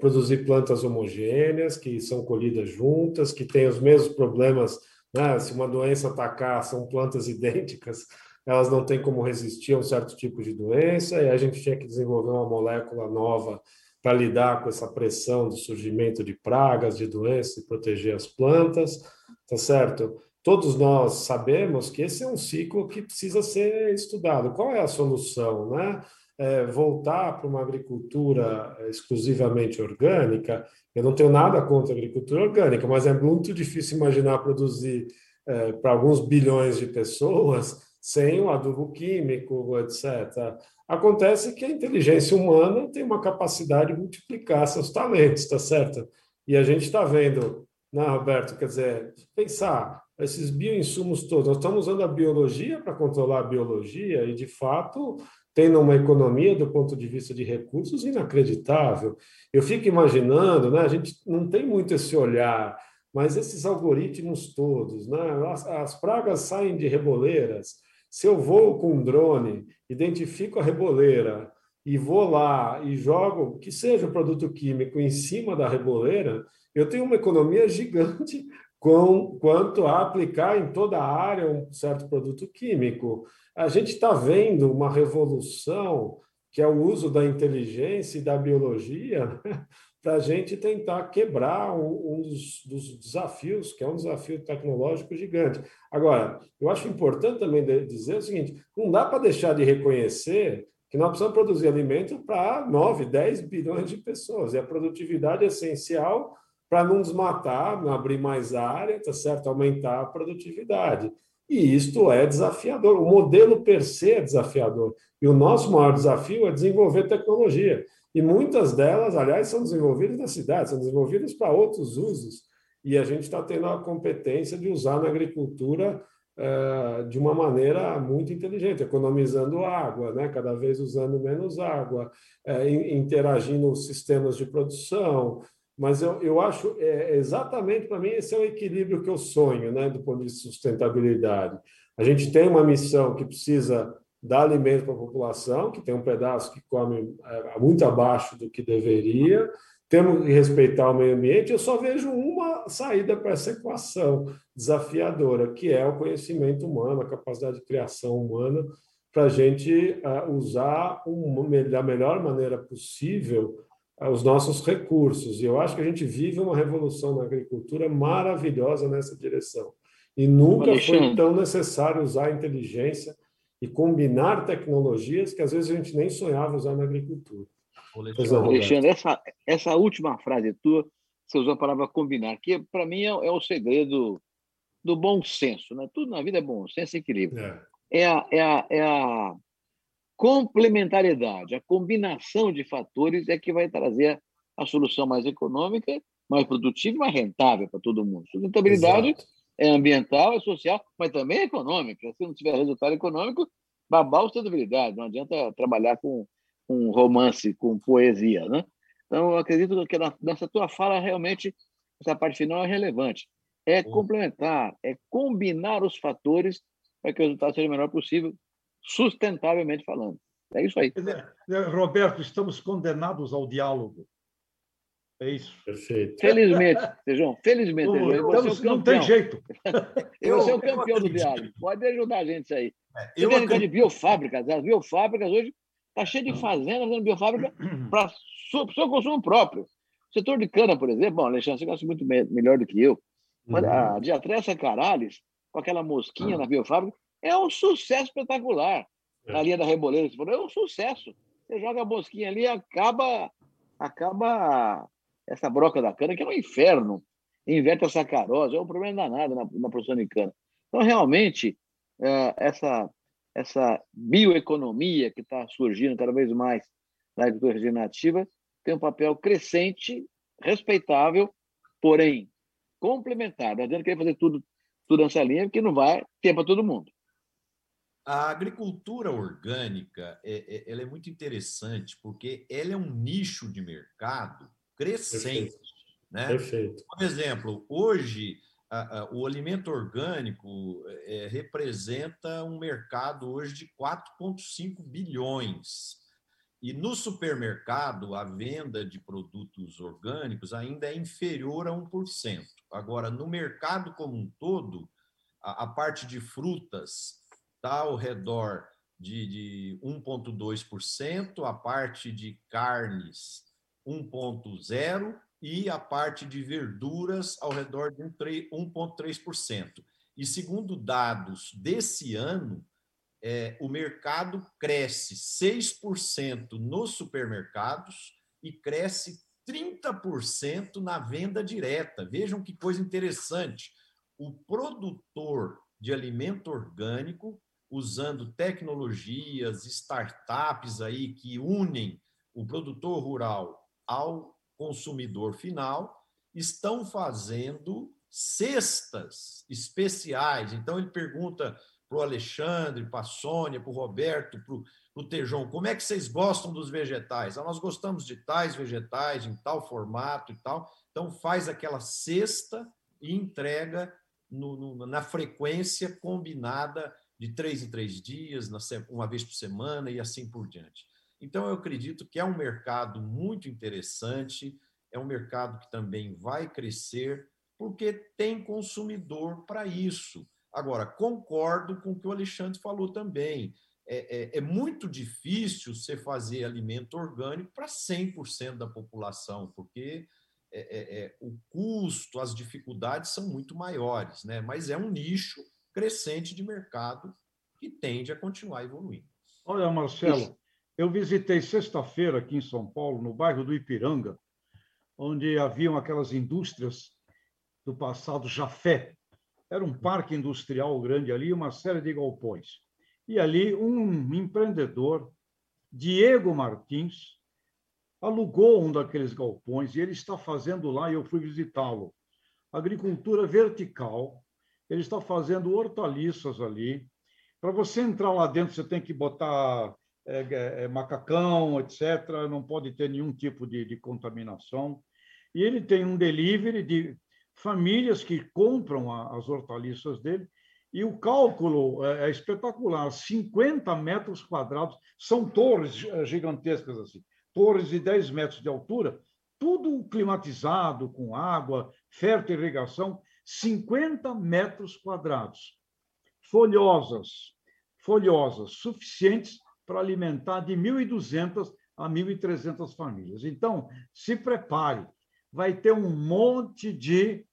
produzir plantas homogêneas, que são colhidas juntas, que têm os mesmos problemas. Né? Se uma doença atacar, são plantas *laughs* idênticas, elas não têm como resistir a um certo tipo de doença, e a gente tinha que desenvolver uma molécula nova para lidar com essa pressão do surgimento de pragas, de doenças e proteger as plantas, tá certo? Todos nós sabemos que esse é um ciclo que precisa ser estudado. Qual é a solução, né? é, voltar para uma agricultura exclusivamente orgânica, eu não tenho nada contra a agricultura orgânica, mas é muito difícil imaginar produzir é, para alguns bilhões de pessoas sem o adubo químico, etc. Acontece que a inteligência humana tem uma capacidade de multiplicar seus talentos, tá certo? E a gente está vendo, né, Roberto? Quer dizer, pensar esses bioinsumos todos. Nós estamos usando a biologia para controlar a biologia e, de fato, tendo uma economia do ponto de vista de recursos inacreditável. Eu fico imaginando, né, a gente não tem muito esse olhar, mas esses algoritmos todos, né, as, as pragas saem de reboleiras. Se eu vou com um drone, identifico a reboleira e vou lá e jogo, que seja o produto químico em cima da reboleira, eu tenho uma economia gigante com, quanto a aplicar em toda a área um certo produto químico. A gente está vendo uma revolução que é o uso da inteligência e da biologia né, *laughs* para a gente tentar quebrar um, dos, dos, desafios, que é um desafio tecnológico gigante. Agora, eu acho importante também dizer o seguinte: não dá para deixar de reconhecer que nós precisamos produzir alimento para 9, 10 bilhões de pessoas, e a produtividade é essencial para não desmatar, não abrir mais área, tá certo? Aumentar a produtividade. E isto é desafiador. O modelo per se é desafiador. E o nosso maior desafio é desenvolver tecnologia. E muitas delas, aliás, são desenvolvidas na cidade, são desenvolvidas para outros usos. E a gente está tendo a competência de usar na agricultura uh, de uma maneira muito inteligente, economizando água, né? cada vez usando menos água, uh, interagindo os sistemas de produção, mas eu, eu acho é, exatamente para mim esse é o equilíbrio que eu sonho, né, do ponto de sustentabilidade. A gente tem uma missão que precisa dar alimento para a população, que tem um pedaço que come é, muito abaixo do que deveria, temos que respeitar o meio ambiente. Eu só vejo uma saída para essa equação desafiadora, que é o conhecimento humano, a capacidade de criação humana, para a gente uh, usar um, da melhor maneira possível os nossos recursos. E eu acho que a gente vive uma revolução na agricultura maravilhosa nessa direção. E nunca Alexandre. foi tão necessário usar a inteligência e combinar tecnologias que às vezes a gente nem sonhava usar na agricultura. Alexandre, essa, essa última frase tua, você usou a palavra combinar, que para mim é, é, o segredo do bom senso. Né? Tudo na vida é bom senso e equilíbrio. É. É, a, é, a, é a complementariedade, a combinação de fatores é que vai trazer a solução mais econômica, mais produtiva e mais rentável para todo mundo. Sustentabilidade Exato. é ambiental, é social, mas também é econômica. Se não tiver resultado econômico, babar a sustentabilidade. Não adianta trabalhar com, com romance, com poesia. Né? Então, eu acredito que nessa tua fala, realmente, essa parte final é relevante. É complementar, é combinar os fatores para que o resultado seja o melhor possível, sustentavelmente falando. É isso aí. Roberto, estamos condenados ao diálogo. É isso. Perfeito. Felizmente, João, felizmente. Não, João. Estamos, não tem jeito. *laughs* eu sou o campeão do diálogo. Pode ajudar a gente isso aí. É, eu acredito... de biofábricas. As biofábricas hoje está cheio de fazendas fazendo biofábrica *clears throat* para o seu consumo próprio. O setor de cana, por exemplo, bom, Alexandre, você gosta muito melhor do que eu. Mas uhum. a Diatressa Caralis, com aquela mosquinha uhum. na biofábrica, é um sucesso espetacular. É. Na linha da Reboleira, você falou, é um sucesso. Você joga a mosquinha ali acaba acaba essa broca da cana, que é um inferno. Inverte a sacarose, é um problema danado na, na produção de cana. Então, realmente, é, essa, essa bioeconomia que está surgindo cada vez mais na agricultura regenerativa tem um papel crescente, respeitável, porém complementar. Não adianta querer fazer tudo, tudo nessa linha, porque não vai ter para todo mundo. A agricultura orgânica é, é, ela é muito interessante porque ela é um nicho de mercado crescente. Perfeito. Né? Perfeito. Por exemplo, hoje a, a, o alimento orgânico é, representa um mercado hoje de 4,5 bilhões. E no supermercado, a venda de produtos orgânicos ainda é inferior a 1%. Agora, no mercado como um todo, a, a parte de frutas está ao redor de, de 1,2%, a parte de carnes 1,0% e a parte de verduras ao redor de 1,3%. E segundo dados desse ano, é, o mercado cresce 6% nos supermercados e cresce 30% na venda direta. Vejam que coisa interessante. O produtor de alimento orgânico usando tecnologias, startups aí que unem o produtor rural ao consumidor final, estão fazendo cestas especiais. Então, ele pergunta para o Alexandre, para a Sônia, para o Roberto, para o Tejon, como é que vocês gostam dos vegetais? Ah, nós gostamos de tais vegetais, em tal formato e tal. Então, faz aquela cesta e entrega no, no, na frequência combinada de três em três dias, uma vez por semana e assim por diante. Então, eu acredito que é um mercado muito interessante, é um mercado que também vai crescer, porque tem consumidor para isso. Agora, concordo com o que o Alexandre falou também. É, é, é muito difícil você fazer alimento orgânico para 100% da população, porque é, é, é, o custo, as dificuldades são muito maiores, né? mas é um nicho crescente de mercado que tende a continuar evoluindo. Olha, Marcelo, eu visitei sexta-feira aqui em São Paulo, no bairro do Ipiranga, onde haviam aquelas indústrias do passado Jafé. Era um parque industrial grande ali, uma série de galpões. E ali um empreendedor, Diego Martins, alugou um daqueles galpões e ele está fazendo lá, e eu fui visitá-lo, agricultura vertical, ele está fazendo hortaliças ali. Para você entrar lá dentro, você tem que botar é, é, é, macacão, etc. Não pode ter nenhum tipo de, de contaminação. E ele tem um delivery de famílias que compram a, as hortaliças dele. E o cálculo é, é espetacular: 50 metros quadrados, são torres é, gigantescas assim, torres de 10 metros de altura, tudo climatizado, com água, fértil irrigação, 50 metros quadrados, folhosas, folhosas, suficientes para alimentar de 1.200 a 1.300 famílias. Então, se prepare, vai ter um monte de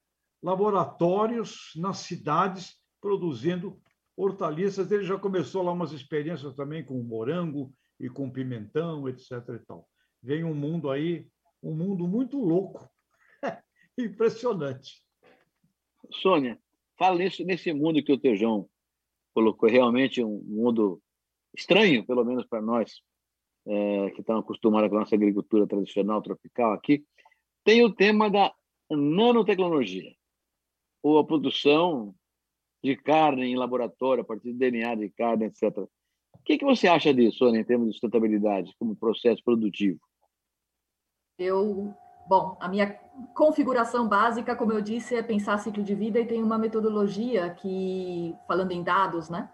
laboratórios nas cidades produzindo hortaliças. Ele já começou lá umas experiências também com morango e com pimentão, etc. E tal. Vem um mundo aí, um mundo muito louco, *laughs* impressionante. Sônia, fala nisso, nesse mundo que o Tejão colocou, realmente um mundo estranho, pelo menos para nós, é, que estamos acostumados com a nossa agricultura tradicional, tropical aqui, tem o tema da nanotecnologia, ou a produção de carne em laboratório, a partir de DNA de carne, etc. O que, que você acha disso, Sônia, em termos de sustentabilidade, como processo produtivo? Eu Bom, a minha configuração básica, como eu disse, é pensar ciclo de vida e tem uma metodologia que, falando em dados, né,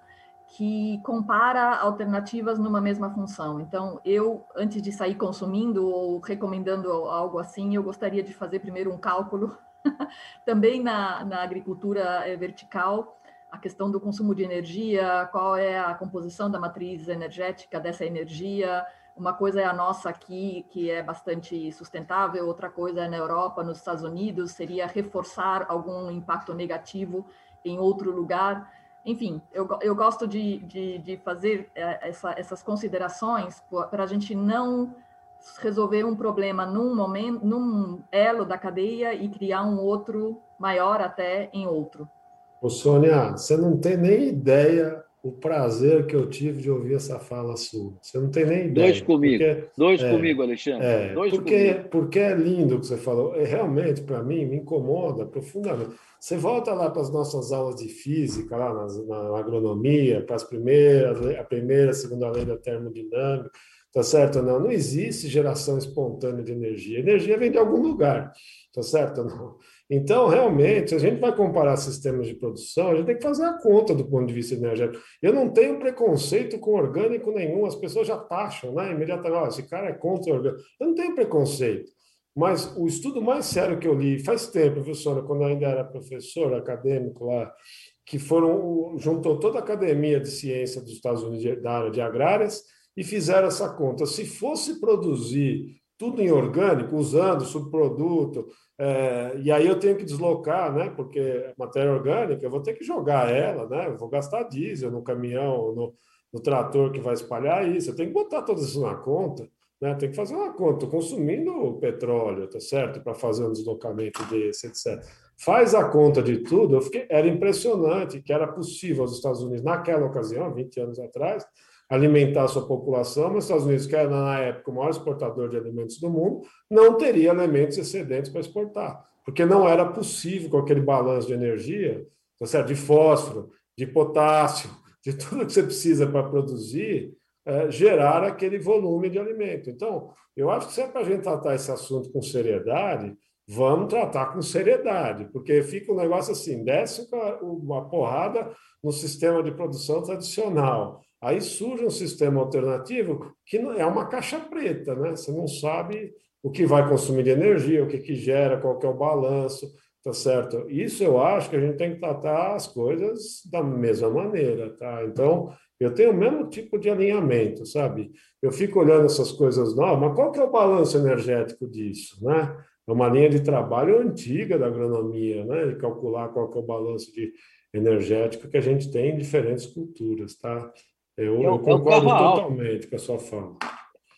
que compara alternativas numa mesma função. Então, eu, antes de sair consumindo ou recomendando algo assim, eu gostaria de fazer primeiro um cálculo, *laughs* também na, na agricultura eh, vertical, a questão do consumo de energia, qual é a composição da matriz energética dessa energia, uma coisa é a nossa aqui, que é bastante sustentável, outra coisa é na Europa, nos Estados Unidos, seria reforçar algum impacto negativo em outro lugar. Enfim, eu, eu gosto de, de, de fazer é, essa, essas considerações para a gente não resolver um problema num momento, num elo da cadeia e criar um outro maior até em outro. Ô Sônia, você não tem nem ideia o prazer que eu tive de ouvir essa fala sua. Você não tem nem ideia. Dois comigo. Porque, Dois é, comigo, Alexandre. É, Dois porque, comigo. porque é lindo o que você falou. É, realmente, para mim, me incomoda profundamente. Você volta lá para as nossas aulas de física, lá nas, na agronomia, para as primeiras, a primeira, a segunda lei da termodinâmica, tá certo ou não? Não existe geração espontânea de energia. Energia vem de algum lugar, tá certo ou não? Então, realmente, se a gente vai comparar sistemas de produção, a gente tem que fazer a conta do ponto de vista energético. Eu não tenho preconceito com orgânico nenhum, as pessoas já taxam, né? Imediatamente, oh, esse cara é contra o orgânico. Eu não tenho preconceito. Mas o estudo mais sério que eu li faz tempo, professora, quando eu ainda era professor acadêmico lá, que foram juntou toda a academia de ciência dos Estados Unidos da área de agrárias e fizeram essa conta. Se fosse produzir tudo em orgânico, usando subproduto, é, e aí eu tenho que deslocar, né? Porque matéria orgânica, eu vou ter que jogar ela, né? Eu vou gastar diesel no caminhão, no, no trator que vai espalhar isso. Eu tenho que botar tudo isso na conta, né? Tem que fazer uma conta. Estou consumindo petróleo, tá certo? Para fazer um deslocamento desse, etc. Faz a conta de tudo. Eu fiquei, era impressionante que era possível aos Estados Unidos, naquela ocasião, 20 anos atrás, alimentar sua população, mas os Estados Unidos, que era na época o maior exportador de alimentos do mundo, não teria alimentos excedentes para exportar, porque não era possível com aquele balanço de energia, tá certo? de fósforo, de potássio, de tudo que você precisa para produzir, é, gerar aquele volume de alimento. Então, eu acho que se é para a gente tratar esse assunto com seriedade, vamos tratar com seriedade, porque fica um negócio assim, desce uma porrada no sistema de produção tradicional, Aí surge um sistema alternativo que é uma caixa preta, né? Você não sabe o que vai consumir de energia, o que, que gera, qual que é o balanço, tá certo? Isso eu acho que a gente tem que tratar as coisas da mesma maneira, tá? Então, eu tenho o mesmo tipo de alinhamento, sabe? Eu fico olhando essas coisas novas, mas qual que é o balanço energético disso, né? É uma linha de trabalho antiga da agronomia, né? De calcular qual que é o balanço de energético que a gente tem em diferentes culturas, tá? Eu, é, eu concordo é totalmente com a sua fala.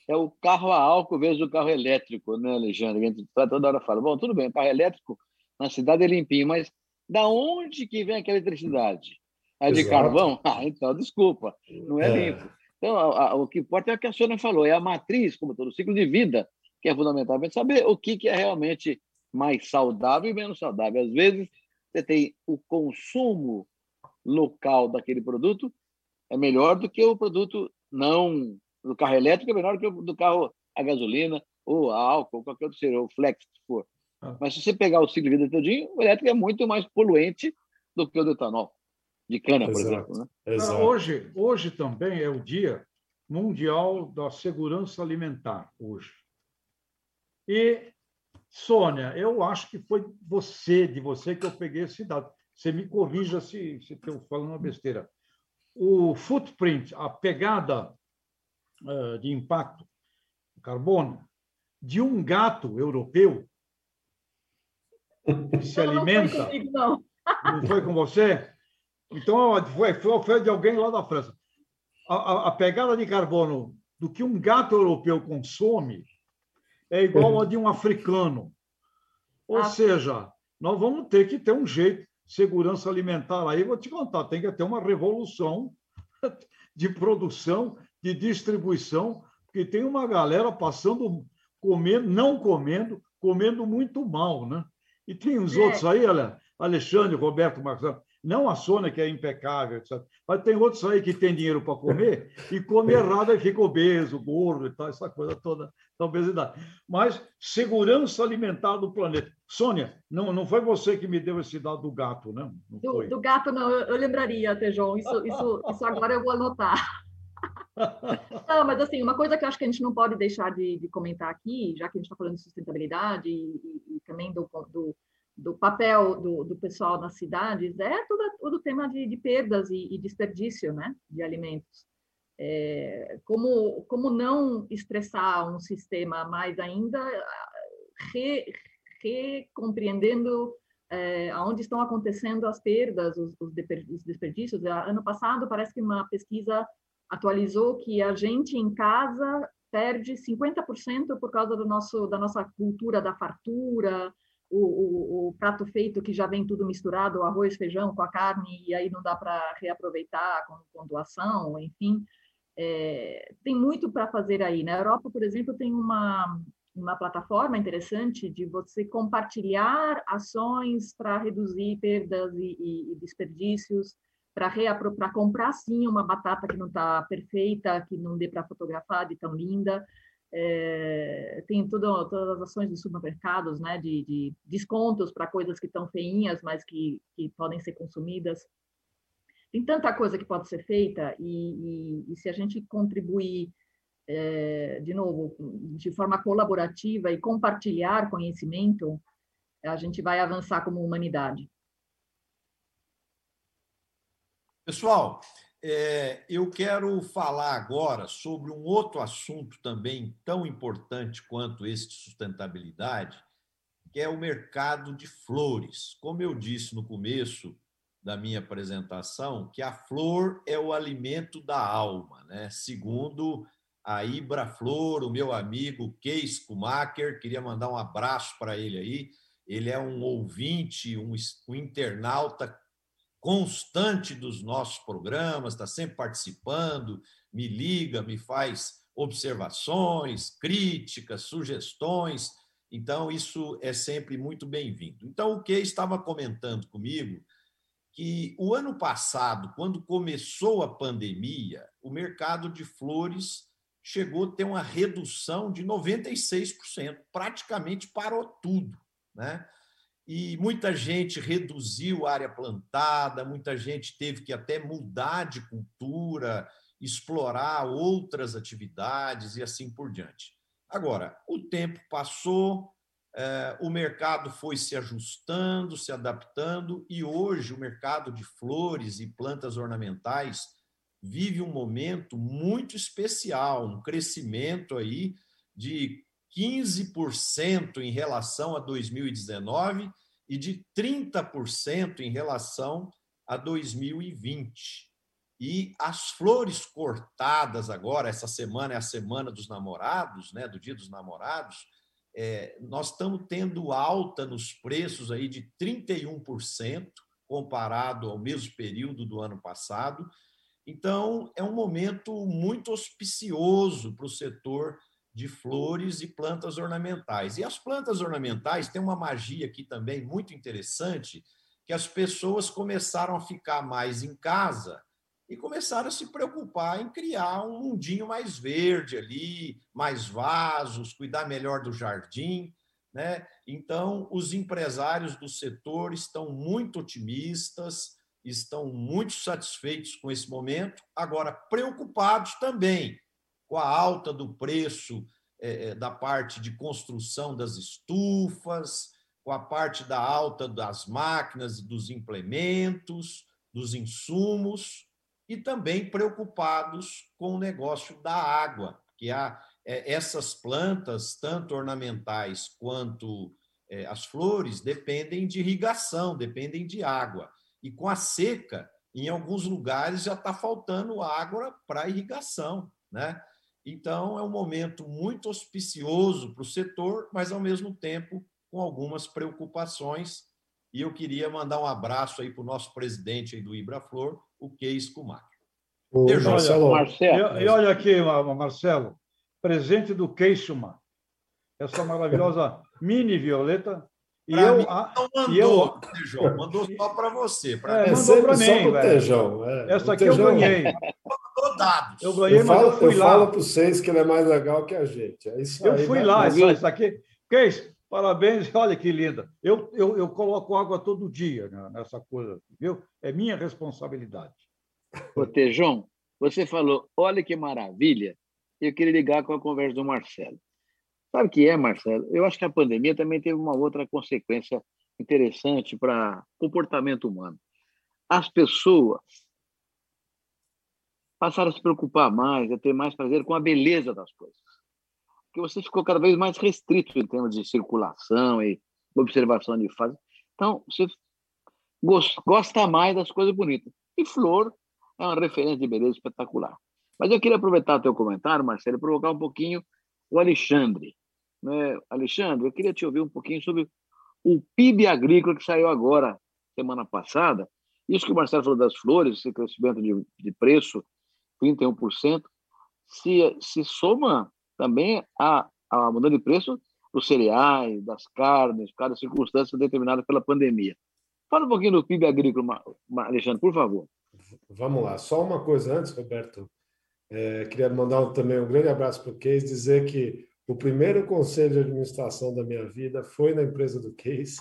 É o carro a álcool vezes o carro elétrico, né, Alexandre? A gente toda hora fala, bom, tudo bem, o carro elétrico na cidade é limpinho, mas da onde que vem aquela eletricidade? É de Exato. carvão? *laughs* Ah, então, desculpa, não é, é. limpo. Então, a, a, o que importa é o que a Sônia falou, é a matriz, como todo o ciclo de vida, que é fundamentalmente saber o que, que é realmente mais saudável e menos saudável. Às vezes, você tem o consumo local daquele produto é melhor do que o produto não do carro elétrico, é melhor do que o do carro a gasolina, ou a álcool, ou qualquer outro seja, o flex, se for. Ah. Mas se você pegar o ciclo de vida todinho, o elétrico é muito mais poluente do que o do etanol, de cana, por exemplo. Né? Hoje, hoje também é o dia mundial da segurança alimentar, hoje. E, Sônia, eu acho que foi você, de você, que eu peguei esse dado. Você me corrija se, se estou falando uma besteira o footprint, a pegada uh, de impacto de carbono de um gato europeu que se *laughs* alimenta. Não foi, comigo, não. não foi com você? Então, foi, foi de alguém lá da França. A, a, a, pegada de carbono do que um gato europeu consome é igual a de um africano. Ou ah. seja, nós vamos ter que ter um jeito segurança alimentar aí, vou te contar, tem que ter uma revolução *laughs* de produção, de distribuição, porque tem uma galera passando, comendo, não comendo, comendo muito mal, né? E tem os é. outros aí, olha, Alexandre, Roberto, Marcelo, não a Sônia, que é impecável, etc. Mas tem outros aí que tem dinheiro para comer e come errado e fica obeso, gordo e tal, essa coisa toda da obesidade. Mas segurança alimentar do planeta. Sônia, não, não foi você que me deu esse dado do gato, né? Do, do, gato, não, eu, eu lembraria, Tejão. Isso, isso, isso agora eu vou anotar. *laughs* Não, mas assim, uma coisa que eu acho que a gente não pode deixar de, de comentar aqui, já que a gente está falando de sustentabilidade e, e, e também do, do, do papel do, do, pessoal nas cidades é todo, todo o tema de, de perdas e, e, desperdício né, de alimentos. É, como, como não estressar um sistema mais ainda, recompreendendo re é, aonde estão acontecendo as perdas, os, os desperdícios. Ano passado, parece que uma pesquisa atualizou que a gente em casa perde 50% por causa do nosso, da nossa cultura da fartura, o, o, o prato feito que já vem tudo misturado, arroz, feijão com a carne, e aí não dá para reaproveitar com, com, doação, enfim. É, tem muito para fazer aí. Na Europa, por exemplo, tem uma, uma plataforma interessante de você compartilhar ações para reduzir perdas e, e, e desperdícios, para comprar sim uma batata que não está perfeita, que não dê para fotografar de tão linda. É, tem tudo, todas as ações dos supermercados, né, de, de descontos para coisas que estão feinhas, mas que, que podem ser consumidas. Tem tanta coisa que pode ser feita e, e, e se a gente contribuir, é, de novo, de forma colaborativa e compartilhar conhecimento, a gente vai avançar como humanidade. Pessoal, é, eu quero falar agora sobre um outro assunto também tão importante quanto esse de sustentabilidade, que é o mercado de flores. Como eu disse no começo da minha apresentação, que a flor é o alimento da alma, né? Segundo a Ibra Flor, o meu amigo Keis Schumacher, queria mandar um abraço para ele aí. Ele é um ouvinte, um, um internauta constante dos nossos programas, está sempre participando, me liga, me faz observações, críticas, sugestões. Então, isso é sempre muito bem-vindo. Então, o que estava comentando comigo que o ano passado, quando começou a pandemia, o mercado de flores chegou a ter uma redução de 96%, praticamente parou tudo, né? e muita gente reduziu a área plantada, muita gente teve que até mudar de cultura, explorar outras atividades e assim por diante. Agora, o tempo passou, o mercado foi se ajustando, se adaptando, e hoje o mercado de flores e plantas ornamentais vive um momento muito especial, um crescimento aí de 15% em relação a 2019 e de 30% em relação a 2020. E as flores cortadas agora, essa semana é a semana dos namorados, né, do Dia dos Namorados, é, nós estamos tendo alta nos preços aí de 31% comparado ao mesmo período do ano passado. Então, é um momento muito auspicioso para o setor de flores e plantas ornamentais. E as plantas ornamentais têm uma magia aqui também muito interessante, que as pessoas começaram a ficar mais em casa e começaram a se preocupar em criar um mundinho mais verde ali, mais vasos, cuidar melhor do jardim, né? Então, os empresários do setor estão muito otimistas, estão muito satisfeitos com esse momento, agora preocupados também com a alta do preço é, é, da parte de construção das estufas, com a parte da alta das máquinas, dos implementos, dos insumos, e também preocupados com o negócio da água, que há é, essas plantas, tanto ornamentais quanto é, as flores, dependem de irrigação, dependem de água. E com a seca, em alguns lugares já está faltando água para irrigação, né? Então, é um momento muito auspicioso para o setor, mas, ao mesmo tempo, com algumas preocupações. E eu queria mandar um abraço aí para o nosso presidente aí do Ibraflor, o Keis Kumak. Marcelo. Marcelo. E, olha aqui, Marcelo, presente do Keis Essa maravilhosa *laughs* mini violeta e eu, mim, não mandou, eu... Tejão, mandou só para você. Pra é, mandou para mim, Tejão, é. Essa aqui Tejão... eu ganhei. dados. Eu ganhei, eu mas falo, eu fui eu lá. Eu falo para vocês que ele é mais legal que a gente. É isso eu aí, fui lá, isso, isso aqui. Keis, parabéns, *laughs* olha que linda. Eu, eu, eu coloco água todo dia né, nessa coisa, viu? É minha responsabilidade. Ô, Tejão, você falou, olha que maravilha. Eu queria ligar com a conversa do Marcelo. Sabe o que é, Marcelo? Eu acho que a pandemia também teve uma outra consequência interessante para comportamento humano. As pessoas passaram a se preocupar mais, a ter mais prazer com a beleza das coisas. Porque você ficou cada vez mais restrito em termos de circulação e observação de fase. Então, você gosta mais das coisas bonitas. E flor é uma referência de beleza espetacular. Mas eu queria aproveitar o teu comentário, Marcelo, e provocar um pouquinho o Alexandre. Né? Alexandre, eu queria te ouvir um pouquinho sobre o PIB agrícola que saiu agora, semana passada. Isso que o Marcelo falou das flores, esse crescimento de, de preço, 31%, se, se soma também a, a mudança de preço dos cereais, das carnes, cada circunstância determinada pela pandemia. Fala um pouquinho do PIB agrícola, Alexandre, por favor. Vamos lá. Só uma coisa antes, Roberto. É, queria mandar também um grande abraço para o Case, dizer que o primeiro conselho de administração da minha vida foi na empresa do Case.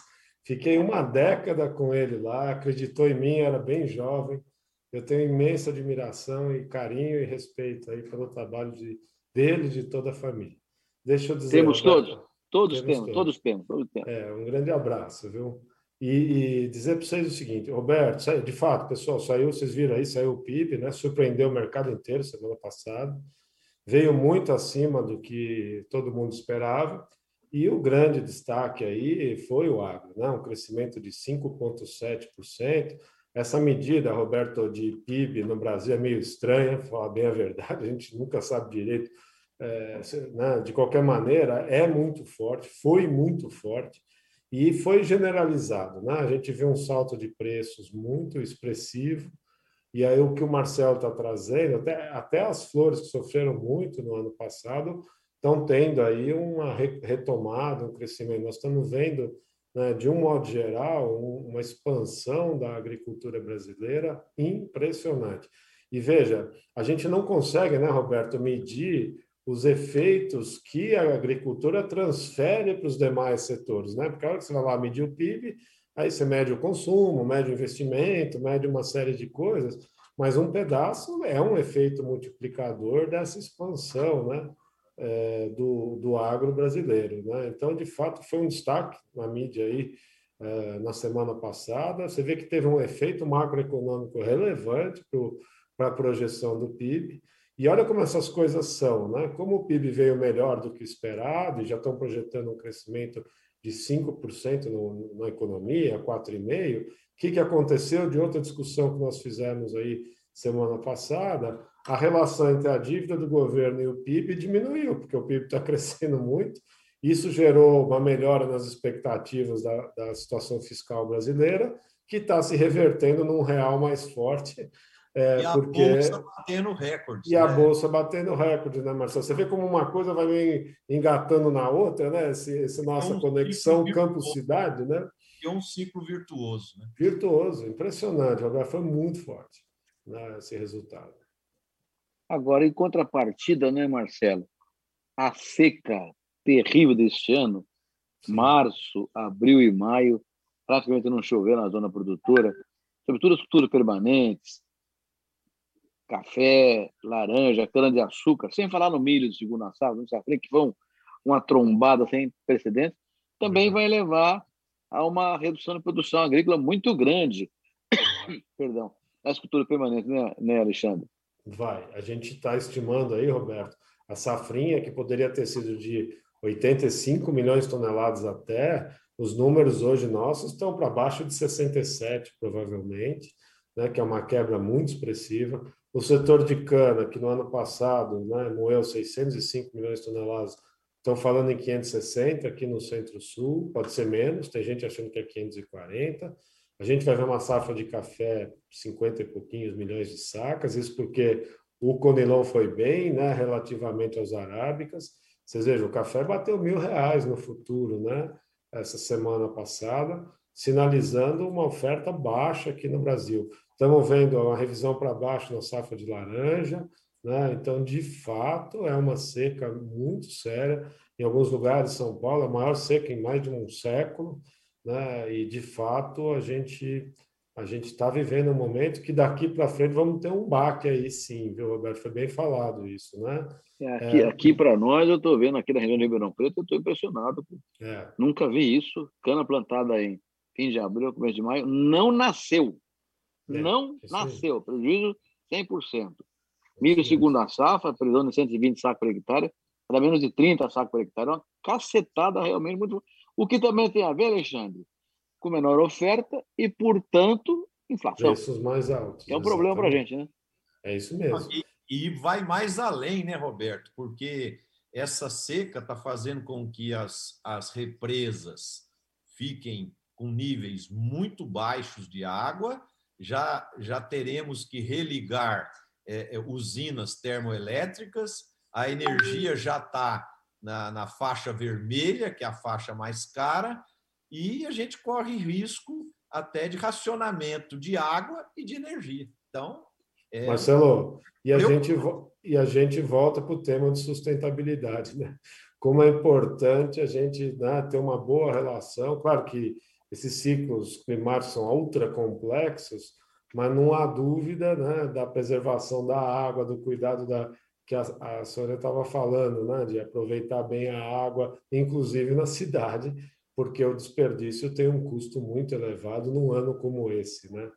Fiquei uma década com ele lá, acreditou em mim, era bem jovem. Eu tenho imensa admiração e carinho e respeito aí pelo trabalho de, dele e de toda a família. Deixa eu dizer. Temos todos, todos temos, temos, todos temos, todos temos. É, um grande abraço, viu? E, e dizer para vocês o seguinte, Roberto, de fato, pessoal, saiu, vocês viram aí, saiu o PIB, né? Surpreendeu o mercado inteiro semana passada, veio muito acima do que todo mundo esperava. E o grande destaque aí foi o agro, né? um crescimento de 5,7%. Essa medida, Roberto, de PIB no Brasil é meio estranha, falar bem a verdade, a gente nunca sabe direito. É, né? De qualquer maneira, é muito forte, foi muito forte e foi generalizado. Né? A gente vê um salto de preços muito expressivo, e aí o que o Marcelo está trazendo, até, até as flores que sofreram muito no ano passado, estão tendo aí uma retomada, um crescimento. Nós estamos vendo, de um modo geral, uma expansão da agricultura brasileira impressionante. E veja, a gente não consegue, né, Roberto, medir os efeitos que a agricultura transfere para os demais setores, né? Porque a hora que você vai lá medir o PIB, aí você mede o consumo, mede o investimento, mede uma série de coisas, mas um pedaço é um efeito multiplicador dessa expansão, né? É, do, do agro brasileiro, né? Então, de fato, foi um destaque na mídia aí é, na semana passada. Você vê que teve um efeito macroeconômico relevante para a projeção do PIB. E olha como essas coisas são, né? Como o PIB veio melhor do que esperado e já estão projetando um crescimento de 5% no, na economia, 4,5%, o que, que aconteceu de outra discussão que nós fizemos aí semana passada? A relação entre a dívida do governo e o PIB diminuiu, porque o PIB está *laughs* crescendo muito. Isso gerou uma melhora nas expectativas da, da situação fiscal brasileira, que está se revertendo num real mais forte é, e a porque... bolsa batendo recorde. E né? a bolsa batendo recorde, né, Marcelo? Você vê como uma coisa vai engatando na outra, né? Esse, essa nossa é um conexão campo-cidade, né? É um ciclo virtuoso, né? Virtuoso, impressionante. Agora foi muito forte né, esse resultado. Agora, em contrapartida, né, Marcelo? A seca terrível deste ano, março, abril e maio, praticamente não choveu na zona produtora, sobretudo as culturas permanentes, café, laranja, cana-de-açúcar, sem falar no milho de segunda safra, no safra, que foi uma trombada sem precedentes, também uhum. vai levar a uma redução da produção agrícola muito grande. *coughs* Perdão, na escultura permanente, né, né, Alexandre? Vai. A gente está estimando aí, Roberto, a safrinha que poderia ter sido de 85 milhões de toneladas até, os números hoje nossos estão para baixo de 67, provavelmente, né, que é uma quebra muito expressiva. O setor de cana, que no ano passado né, moeu 605 milhões de toneladas, estão falando em 560 aqui no Centro-Sul, pode ser menos, tem gente achando que é 540. A gente vai ver uma safra de café, 50 e pouquinhos milhões de sacas, isso porque o Conilon foi bem, né, relativamente aos arábicas. Vocês vejam, o café bateu mil reais no futuro, né, essa semana passada, sinalizando uma oferta baixa aqui no Brasil. Estamos vendo uma revisão para baixo na safra de laranja, né? então, de fato, é uma seca muito séria. Em alguns lugares São Paulo, a maior seca em mais de um século, né? e, de fato, a gente a gente está vivendo um momento que daqui para frente vamos ter um baque aí, sim, viu, Roberto? Foi bem falado isso, né? É, aqui, é... aqui para nós, eu estou vendo aqui na região de Ribeirão Preto, eu estou impressionado. É. Nunca vi isso. Cana plantada em fim de abril, começo de maio, não nasceu. É, não nasceu, prejuízo 100%. Milho segunda safra, previsão de 120 sacos por hectare, para menos de 30 sacos por hectare, uma cacetada realmente muito. O que também tem a ver, Alexandre, com menor oferta e, portanto, inflação. Preços mais altos. Que é um problema para a gente, né? É isso mesmo. E, e vai mais além, né, Roberto? Porque essa seca está fazendo com que as, as represas fiquem com níveis muito baixos de água, já, já teremos que religar é, é usinas termoelétricas, a energia já está na, na faixa vermelha, que é a faixa mais cara, e a gente corre risco até de racionamento de água e de energia. Então, é... Marcelo, e a, Eu... gente, e a gente volta para o tema de sustentabilidade, né? Como é importante a gente né, ter uma boa relação. Claro que esses ciclos climáticos são ultra complexos, mas não há dúvida né, da preservação da água, do cuidado da que a, a Sônia estava falando, né, de aproveitar bem a água, inclusive na cidade, porque o desperdício tem um custo muito elevado num ano como esse, né?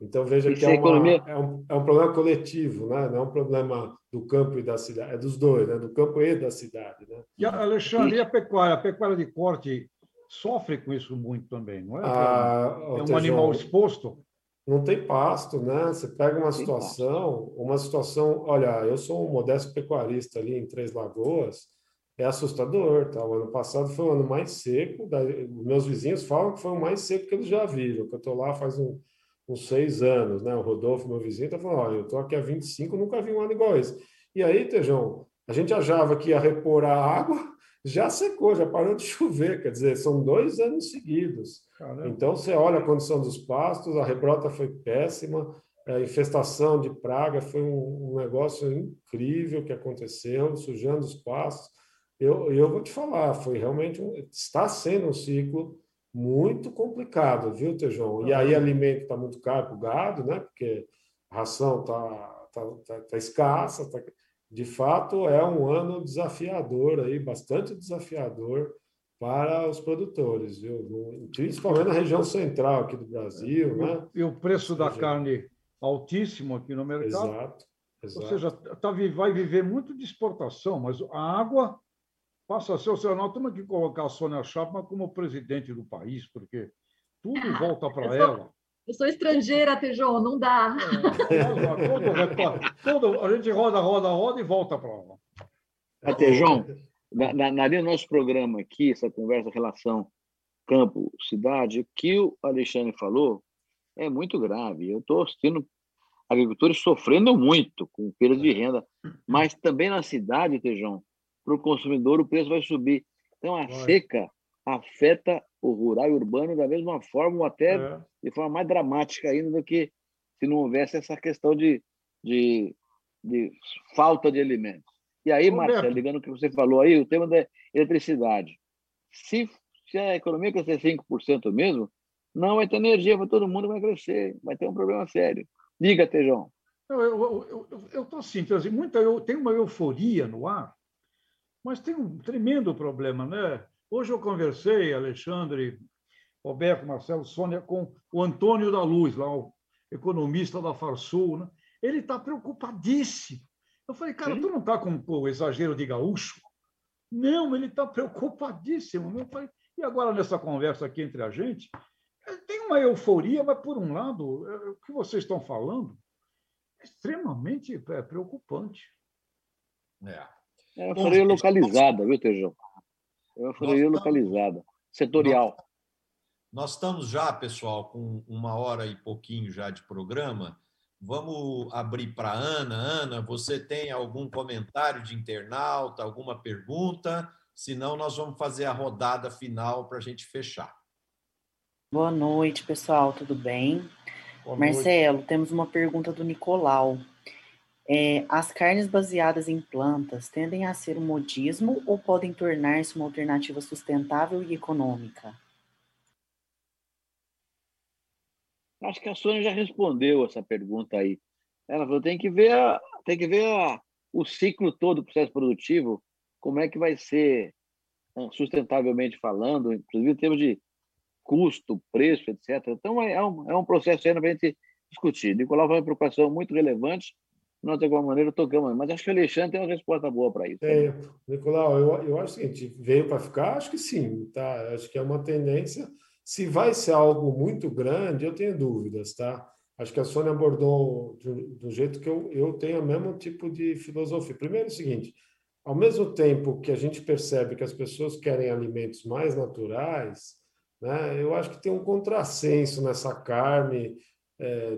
Então veja que é, uma, economia... é, um, é um problema coletivo, né? não é um problema do campo e da cidade, é dos dois, né? do campo e da cidade. Né? E, Alexandre, e a pecuária? A pecuária de corte sofre com isso muito também, não é? Ah, é um animal exposto. Não tem pasto, né? Você pega uma situação, uma situação, olha, eu sou um modesto pecuarista ali em Três Lagoas, é assustador, tá? O ano passado foi o ano mais seco, da... meus vizinhos falam que foi o mais seco que eles já viram, que eu estou lá faz um, uns seis anos, né? O Rodolfo, meu vizinho, está falando, olha, eu estou aqui há 25, nunca vi um ano igual esse. E aí, Tejão, a gente achava que ia repor a água, já secou, já parou de *laughs* chover, quer dizer, são dois anos seguidos. Caramba. Então, você olha a condição dos pastos, a rebrota foi péssima, a infestação de praga foi um, um negócio incrível que aconteceu, sujando os pastos. Eu, eu vou te falar, foi realmente um, está sendo um ciclo muito complicado, viu, Tejão? E aí alimento está muito caro para o gado, né? Porque a ração está tá, tá, tá escassa, tá, de fato, é um ano desafiador aí, bastante desafiador para os produtores, viu? principalmente na região central aqui do Brasil. E, né? e o preço da carne altíssimo aqui no mercado. Exato. exato. Ou seja, tá, vai viver muito de exportação, mas a água passa a ser. Ou seja, nós temos que colocar a Sônia Chapman como presidente do país, porque tudo volta para ela. Eu sou estrangeira, Tejão, não dá. É, todo, todo, a gente roda, roda, roda e volta para lá. Ah, Tejão, na, na, na linha do nosso programa aqui, essa conversa relação campo-cidade, o que o Alexandre falou é muito grave. Eu estou assistindo agricultores sofrendo muito com perda de renda, mas também na cidade, Tejão, para o consumidor o preço vai subir. Então, a vai. seca afeta o rural e urbano da mesma forma, ou até é. de forma mais dramática ainda do que se não houvesse essa questão de, de, de falta de alimentos. E aí, Marcelo, ligando o que você falou aí, o tema da eletricidade. Se, se a economia crescer 5% mesmo, não vai ter energia para todo mundo, vai crescer, vai ter um problema sério. Diga, Tejão. Eu estou assim, assim, muita, eu, tem uma euforia no ar, mas tem um tremendo problema, né? Hoje eu conversei, Alexandre, Roberto, Marcelo, Sônia, com o Antônio da Luz, lá, o economista da Farsul. Né? Ele está preocupadíssimo. Eu falei, cara, Sim. tu não está com o exagero de gaúcho? Não, ele está preocupadíssimo. Eu falei, e agora, nessa conversa aqui entre a gente, é, tem uma euforia, mas, por um lado, é, o que vocês estão falando é extremamente preocupante. É. É uma euforia localizada, viu, Tejão? É uma localizada, setorial. Nós estamos já, pessoal, com uma hora e pouquinho já de programa. Vamos abrir para a Ana. Ana, você tem algum comentário de internauta, alguma pergunta? Senão, nós vamos fazer a rodada final para a gente fechar. Boa noite, pessoal, tudo bem? Boa Marcelo, noite. temos uma pergunta do Nicolau. É, as carnes baseadas em plantas tendem a ser um modismo ou podem tornar-se uma alternativa sustentável e econômica? Acho que a Sônia já respondeu essa pergunta aí. Ela falou: tem que ver, a, tem que ver a, o ciclo todo do processo produtivo, como é que vai ser né, sustentavelmente falando, inclusive em termos de custo, preço, etc. Então, é, é um, é um processo ainda para a gente discutir. Nicolau foi uma preocupação muito relevante nós, de alguma maneira, tocamos. Mas acho que o Alexandre tem uma resposta boa para isso. É, Nicolau, eu, eu acho o seguinte: veio para ficar? Acho que sim, tá? Acho que é uma tendência. Se vai ser algo muito grande, eu tenho dúvidas, tá? Acho que a Sônia abordou do, do jeito que eu, eu tenho o mesmo tipo de filosofia. Primeiro, é o seguinte: ao mesmo tempo que a gente percebe que as pessoas querem alimentos mais naturais, né? eu acho que tem um contrassenso nessa carne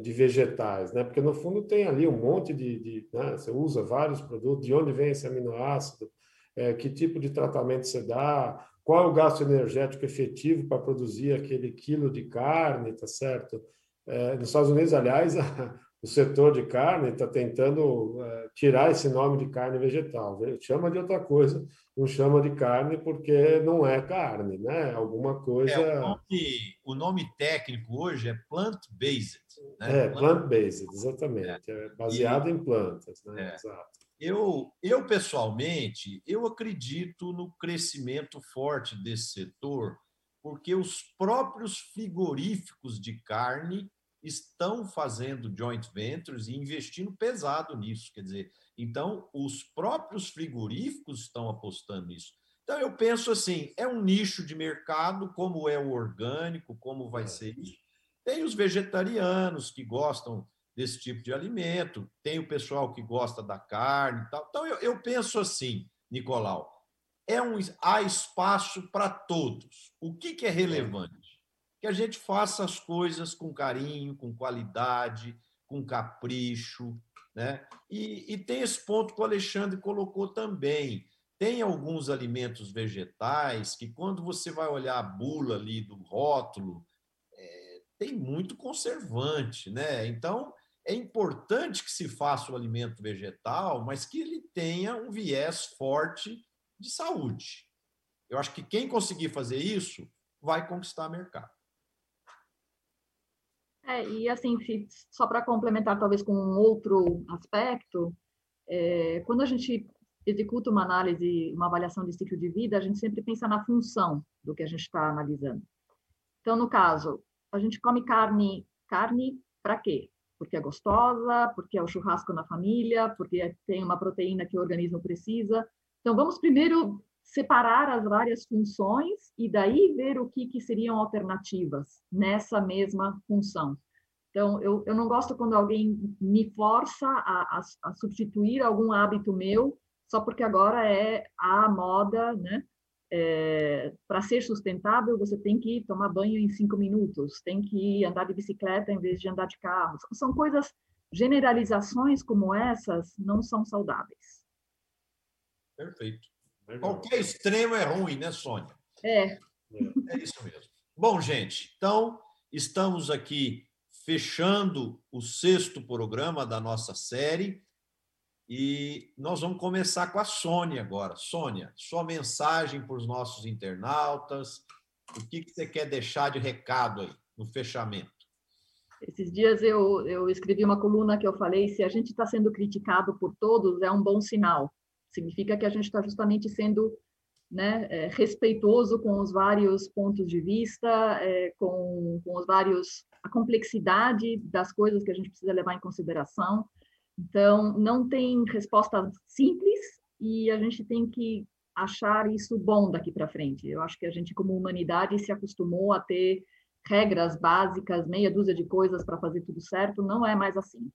de vegetais, né? porque no fundo tem ali um monte de. de né? Você usa vários produtos, de onde vem esse aminoácido, é, que tipo de tratamento você dá, qual é o gasto energético efetivo para produzir aquele quilo de carne, tá certo? É, nos Estados Unidos, aliás, *laughs* o setor de carne está tentando é, tirar esse nome de carne vegetal. Chama de outra coisa, não chama de carne porque não é carne, né? Alguma coisa. É, o, nome, o, nome, técnico hoje é plant-based. Né? É, plant-based, exatamente. É, baseado e, em plantas, né? É. Exato. Eu, eu, pessoalmente, eu acredito no crescimento forte desse setor, porque os próprios frigoríficos de carne estão fazendo joint ventures e investindo pesado nisso. Quer dizer, então, os próprios frigoríficos estão apostando nisso. Então, eu penso assim: é um nicho de mercado, como é o orgânico, como vai é. ser isso. Tem os vegetarianos que gostam desse tipo de alimento, tem o pessoal que gosta da carne e tal. Então, eu, eu penso assim, Nicolau, é um, há espaço para todos. O que, que é relevante? Que a gente faça as coisas com carinho, com qualidade, com capricho, né? E, e tem esse ponto que o Alexandre colocou também. Tem alguns alimentos vegetais que, quando você vai olhar a bula ali do rótulo, é, tem muito conservante, né? Então, é importante que se faça o alimento vegetal, mas que ele tenha um viés forte de saúde. Eu acho que quem conseguir fazer isso vai conquistar mercado. É, e assim, só para complementar talvez com um outro aspecto, é, quando a gente executa uma análise, uma avaliação de ciclo de vida, a gente sempre pensa na função do que a gente está analisando. Então, no caso, a gente come carne, carne para quê? Porque é gostosa, porque é o churrasco na família, porque tem uma proteína que o organismo precisa. Então, vamos primeiro separar as várias funções e daí ver o que, que seriam alternativas nessa mesma função. Então, eu, eu não gosto quando alguém me força a, a, a substituir algum hábito meu só porque agora é a moda, né? É, para ser sustentável, você tem que tomar banho em cinco minutos, tem que andar de bicicleta em vez de andar de carro. São coisas, generalizações como essas não são saudáveis. Perfeito. Qualquer extremo é ruim, né, Sônia? É. É isso mesmo. Bom, gente, então estamos aqui fechando o sexto programa da nossa série e nós vamos começar com a Sônia agora. Sônia, sua mensagem para os nossos internautas, o que, que você quer deixar de recado aí no fechamento? Esses dias eu, eu escrevi uma coluna que eu falei: se a gente está sendo criticado por todos, é um bom sinal. Significa que a gente está justamente sendo né, é, respeitoso com os vários pontos de vista, é, com, com os vários a complexidade das coisas que a gente precisa levar em consideração. Então, não tem resposta simples e a gente tem que achar isso bom daqui para frente. Eu acho que a gente, como humanidade, se acostumou a ter regras básicas, meia dúzia de coisas para fazer tudo certo. Não é mais assim.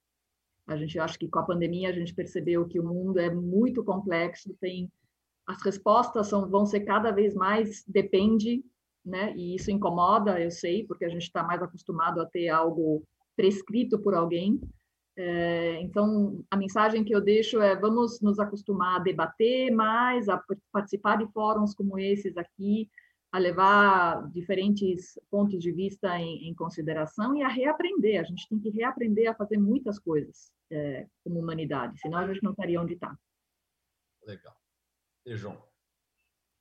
A gente acha que com a pandemia a gente percebeu que o mundo é muito complexo, tem as respostas são, vão ser cada vez mais depende, né? E isso incomoda, eu sei, porque a gente está mais acostumado a ter algo prescrito por alguém. É, então, a mensagem que eu deixo é: vamos nos acostumar a debater mais, a participar de fóruns como esses aqui, a levar diferentes pontos de vista em, em, consideração e a reaprender. A gente tem que reaprender a fazer muitas coisas é, como humanidade, senão a gente não estaria onde está. Legal. E João?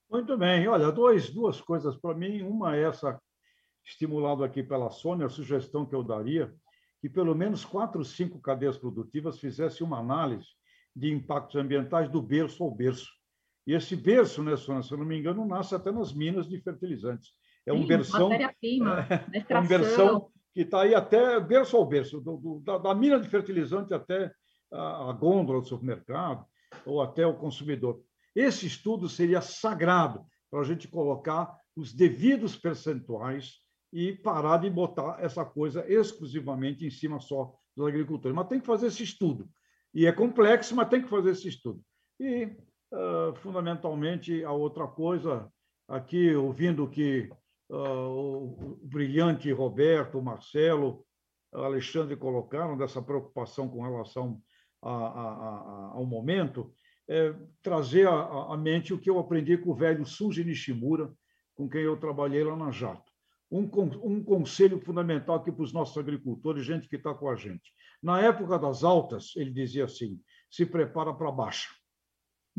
Muito bem. Olha, dois, duas coisas para mim. Uma é essa, estimulado aqui pela Sônia, a sugestão que eu daria, que pelo menos quatro, cinco cadeias produtivas fizessem uma análise de impactos ambientais do berço ao berço e esse berço, né, Sônia, se eu não me engano, nasce até nas minas de fertilizantes. É um berção. Matéria-prima, *laughs* é, é um berção que está aí até berço ao berço, do, do, da, da, mina de fertilizante até a, a gôndola do supermercado ou até o consumidor. Esse estudo seria sagrado para a gente colocar os devidos percentuais e parar de botar essa coisa exclusivamente em cima só dos agricultores. Mas tem que fazer esse estudo. E é complexo, mas tem que fazer esse estudo. E Uh, fundamentalmente, a outra coisa, aqui, ouvindo que o, o brilhante Roberto, Marcelo, Alexandre colocaram dessa preocupação com relação a, a, a, ao momento, é, trazer à mente o que eu aprendi com o velho Suzy Nishimura, com quem eu trabalhei lá na Jato. Um, um conselho fundamental aqui para os nossos agricultores, gente que está com a gente. Na época das altas, ele dizia assim: se prepara para baixa.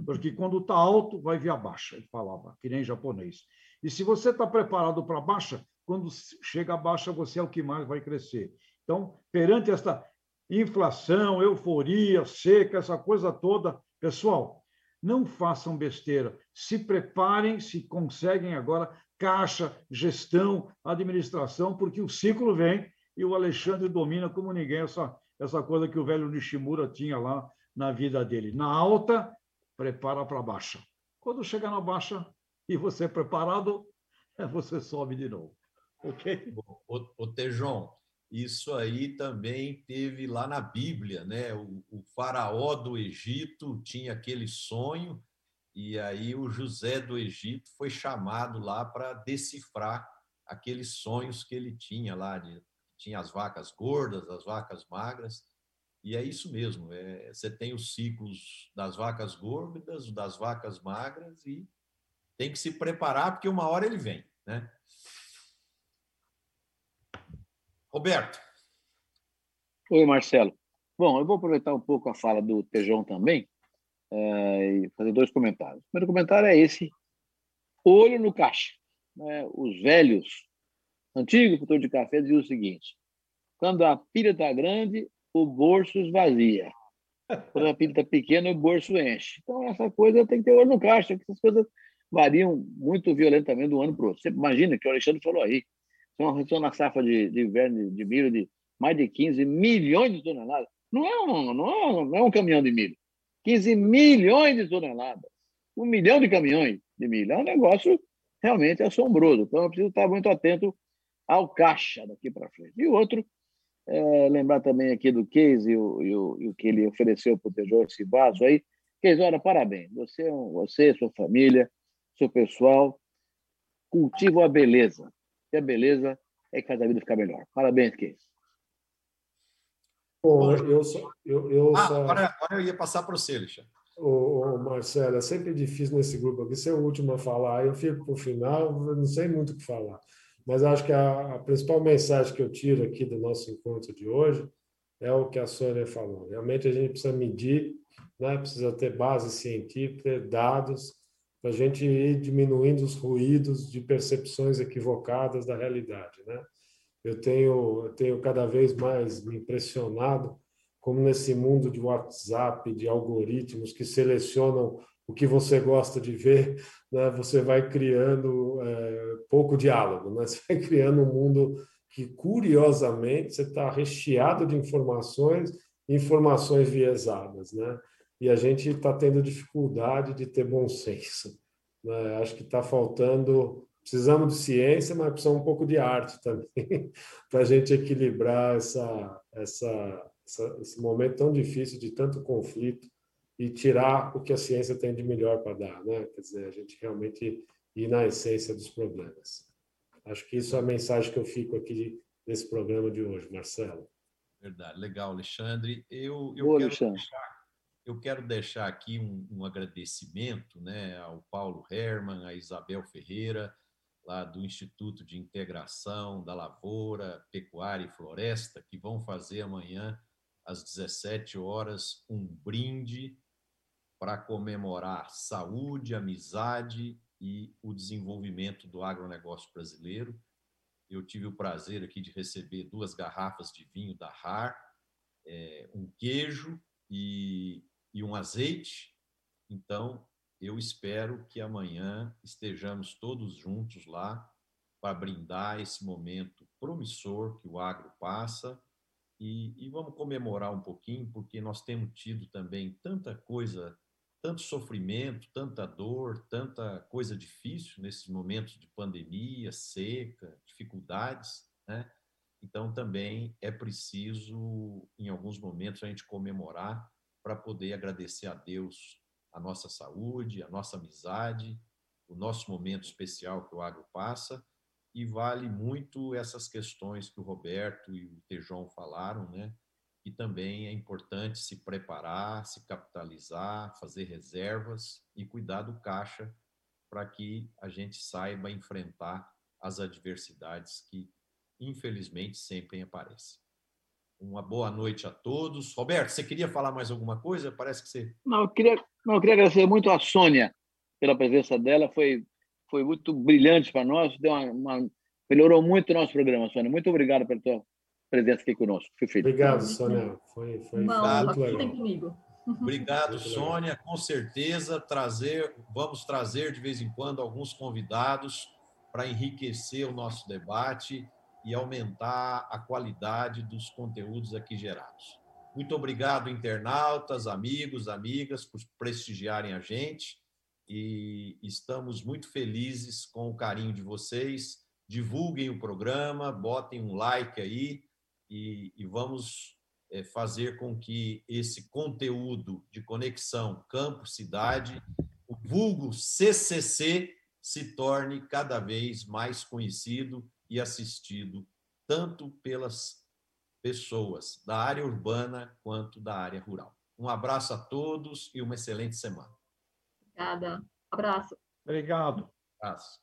Porque quando está alto, vai vir a baixa, ele falava, que nem japonês. E se você está preparado para baixa, quando chega a baixa, você é o que mais vai crescer. Então, perante esta inflação, euforia, seca, essa coisa toda, pessoal, não façam besteira. Se preparem, se conseguem agora, caixa, gestão, administração, porque o ciclo vem e o Alexandre domina como ninguém essa, essa coisa que o velho Nishimura tinha lá na vida dele. Na alta, prepara para baixa. Quando chegar na baixa e você é preparado, *laughs* você sobe de novo. Ok? O, o Tejon, isso aí também teve lá na Bíblia, né? O, o faraó do Egito tinha aquele sonho e aí o José do Egito foi chamado lá para decifrar aqueles sonhos que ele tinha lá de tinha as vacas gordas, as vacas magras e é isso mesmo. É, você tem os ciclos das vacas gordas, das vacas magras e tem que se preparar porque uma hora ele vem, né? Roberto. Oi, Marcelo. Bom, eu vou aproveitar um pouco a fala do Tejão também é, e fazer dois comentários. O primeiro comentário é esse: olho no caixa. Né? Os velhos, antigos produtores de café diziam o seguinte: quando a pilha está grande, o bolso esvazia. Quando a pilha pequena, o bolso enche. Então, essa coisa tem que ter olho no caixa, porque essas coisas variam muito violentamente de um ano para o outro. Você imagina que o Alexandre falou aí, redução na safra de, de inverno de milho de mais de 15 milhões de toneladas. Não é um, não é um, não é um caminhão de milho. 15 milhões de toneladas. Um milhão de caminhões de milho. É um negócio realmente assombroso. Então, eu preciso estar muito atento ao caixa daqui para frente. E outro, é, lembrar também aqui do Case e o, e o, e o que ele ofereceu para o Tejor, esse vaso aí. Case, olha, parabéns. Você, é você, sua família, seu pessoal, cultivam a beleza. E a beleza é que faz a vida ficar melhor. Parabéns, Case. Bom, eu, só, eu, eu ah, só... agora, agora eu ia passar para você, Alexandre. Ô, Marcelo, é sempre difícil nesse grupo aqui ser o último a falar. Eu fico para o final, não sei muito o que falar. Mas acho que a, a, principal mensagem que eu tiro aqui do nosso encontro de hoje é o que a Sônia falou. Realmente a gente precisa medir, né? precisa ter base científica, ter dados, para a gente ir diminuindo os ruídos de percepções equivocadas da realidade. Né? Eu tenho, eu tenho cada vez mais me impressionado como nesse mundo de WhatsApp, de algoritmos que selecionam o que você gosta de ver, né, você vai criando é, pouco diálogo, né? *laughs* você vai criando um mundo que, curiosamente, você está recheado de informações, informações viesadas. Né? E a gente está tendo dificuldade de ter bom senso. Né? Acho que está faltando precisamos de ciência, mas precisamos um pouco de arte também, *laughs* para a gente equilibrar essa, essa, essa, esse momento tão difícil de tanto conflito e tirar o que a ciência tem de melhor para dar, né? Quer dizer, a gente realmente ir na essência dos problemas. Acho que isso é a mensagem que eu fico aqui desse programa de hoje, Marcelo. Verdade, legal, Alexandre. Eu, eu, quero, Deixar, eu quero deixar aqui um, um agradecimento né, ao Paulo Herman, a Isabel Ferreira, lá do Instituto de Integração da Lavoura, Pecuária e Floresta, que vão fazer amanhã, às 17 horas, um brinde para comemorar saúde, amizade e o desenvolvimento do agronegócio brasileiro. Eu tive o prazer aqui de receber duas garrafas de vinho da RAR, é, um queijo e, e um azeite. Então, eu espero que amanhã estejamos todos juntos lá para brindar esse momento promissor que o agro passa e, e, vamos comemorar um pouquinho, porque nós temos tido também tanta coisa, tanto sofrimento, tanta dor, tanta coisa difícil nesses momentos de pandemia, seca, dificuldades, né? Então também é preciso, em alguns momentos, a gente comemorar para poder agradecer a Deus a nossa saúde, a nossa amizade, o nosso momento especial que o agro passa e vale muito essas questões que o Roberto e o Tejon falaram, né? E também é importante se preparar, se capitalizar, fazer reservas e cuidar do caixa para que a gente saiba enfrentar as adversidades que, infelizmente, sempre aparecem. Uma boa noite a todos. Roberto, você queria falar mais alguma coisa? Parece que você. Não, eu queria, não, eu queria agradecer muito a Sônia pela presença dela. Foi, foi muito brilhante para nós. Deu uma, uma, melhorou muito o nosso programa, Sônia. Muito obrigado pela tua presença aqui conosco. Fui feliz. Obrigado, Sônia. Foi, foi Uma muito legal. comigo. Obrigado, Sônia. Com certeza trazer, vamos trazer de vez em quando alguns convidados para enriquecer o nosso debate e aumentar a qualidade dos conteúdos aqui gerados. Muito obrigado, internautas, amigos, amigas, por prestigiarem a gente e estamos muito felizes com o carinho de vocês. Divulguem o programa, botem um like aí e, e vamos é, fazer com que esse conteúdo de conexão campo-cidade, o vulgo CCC, se torne cada vez mais conhecido e assistido, tanto pelas pessoas da área urbana quanto da área rural. Um abraço a todos e uma excelente semana. Obrigada. Abraço. Obrigado. Abraço.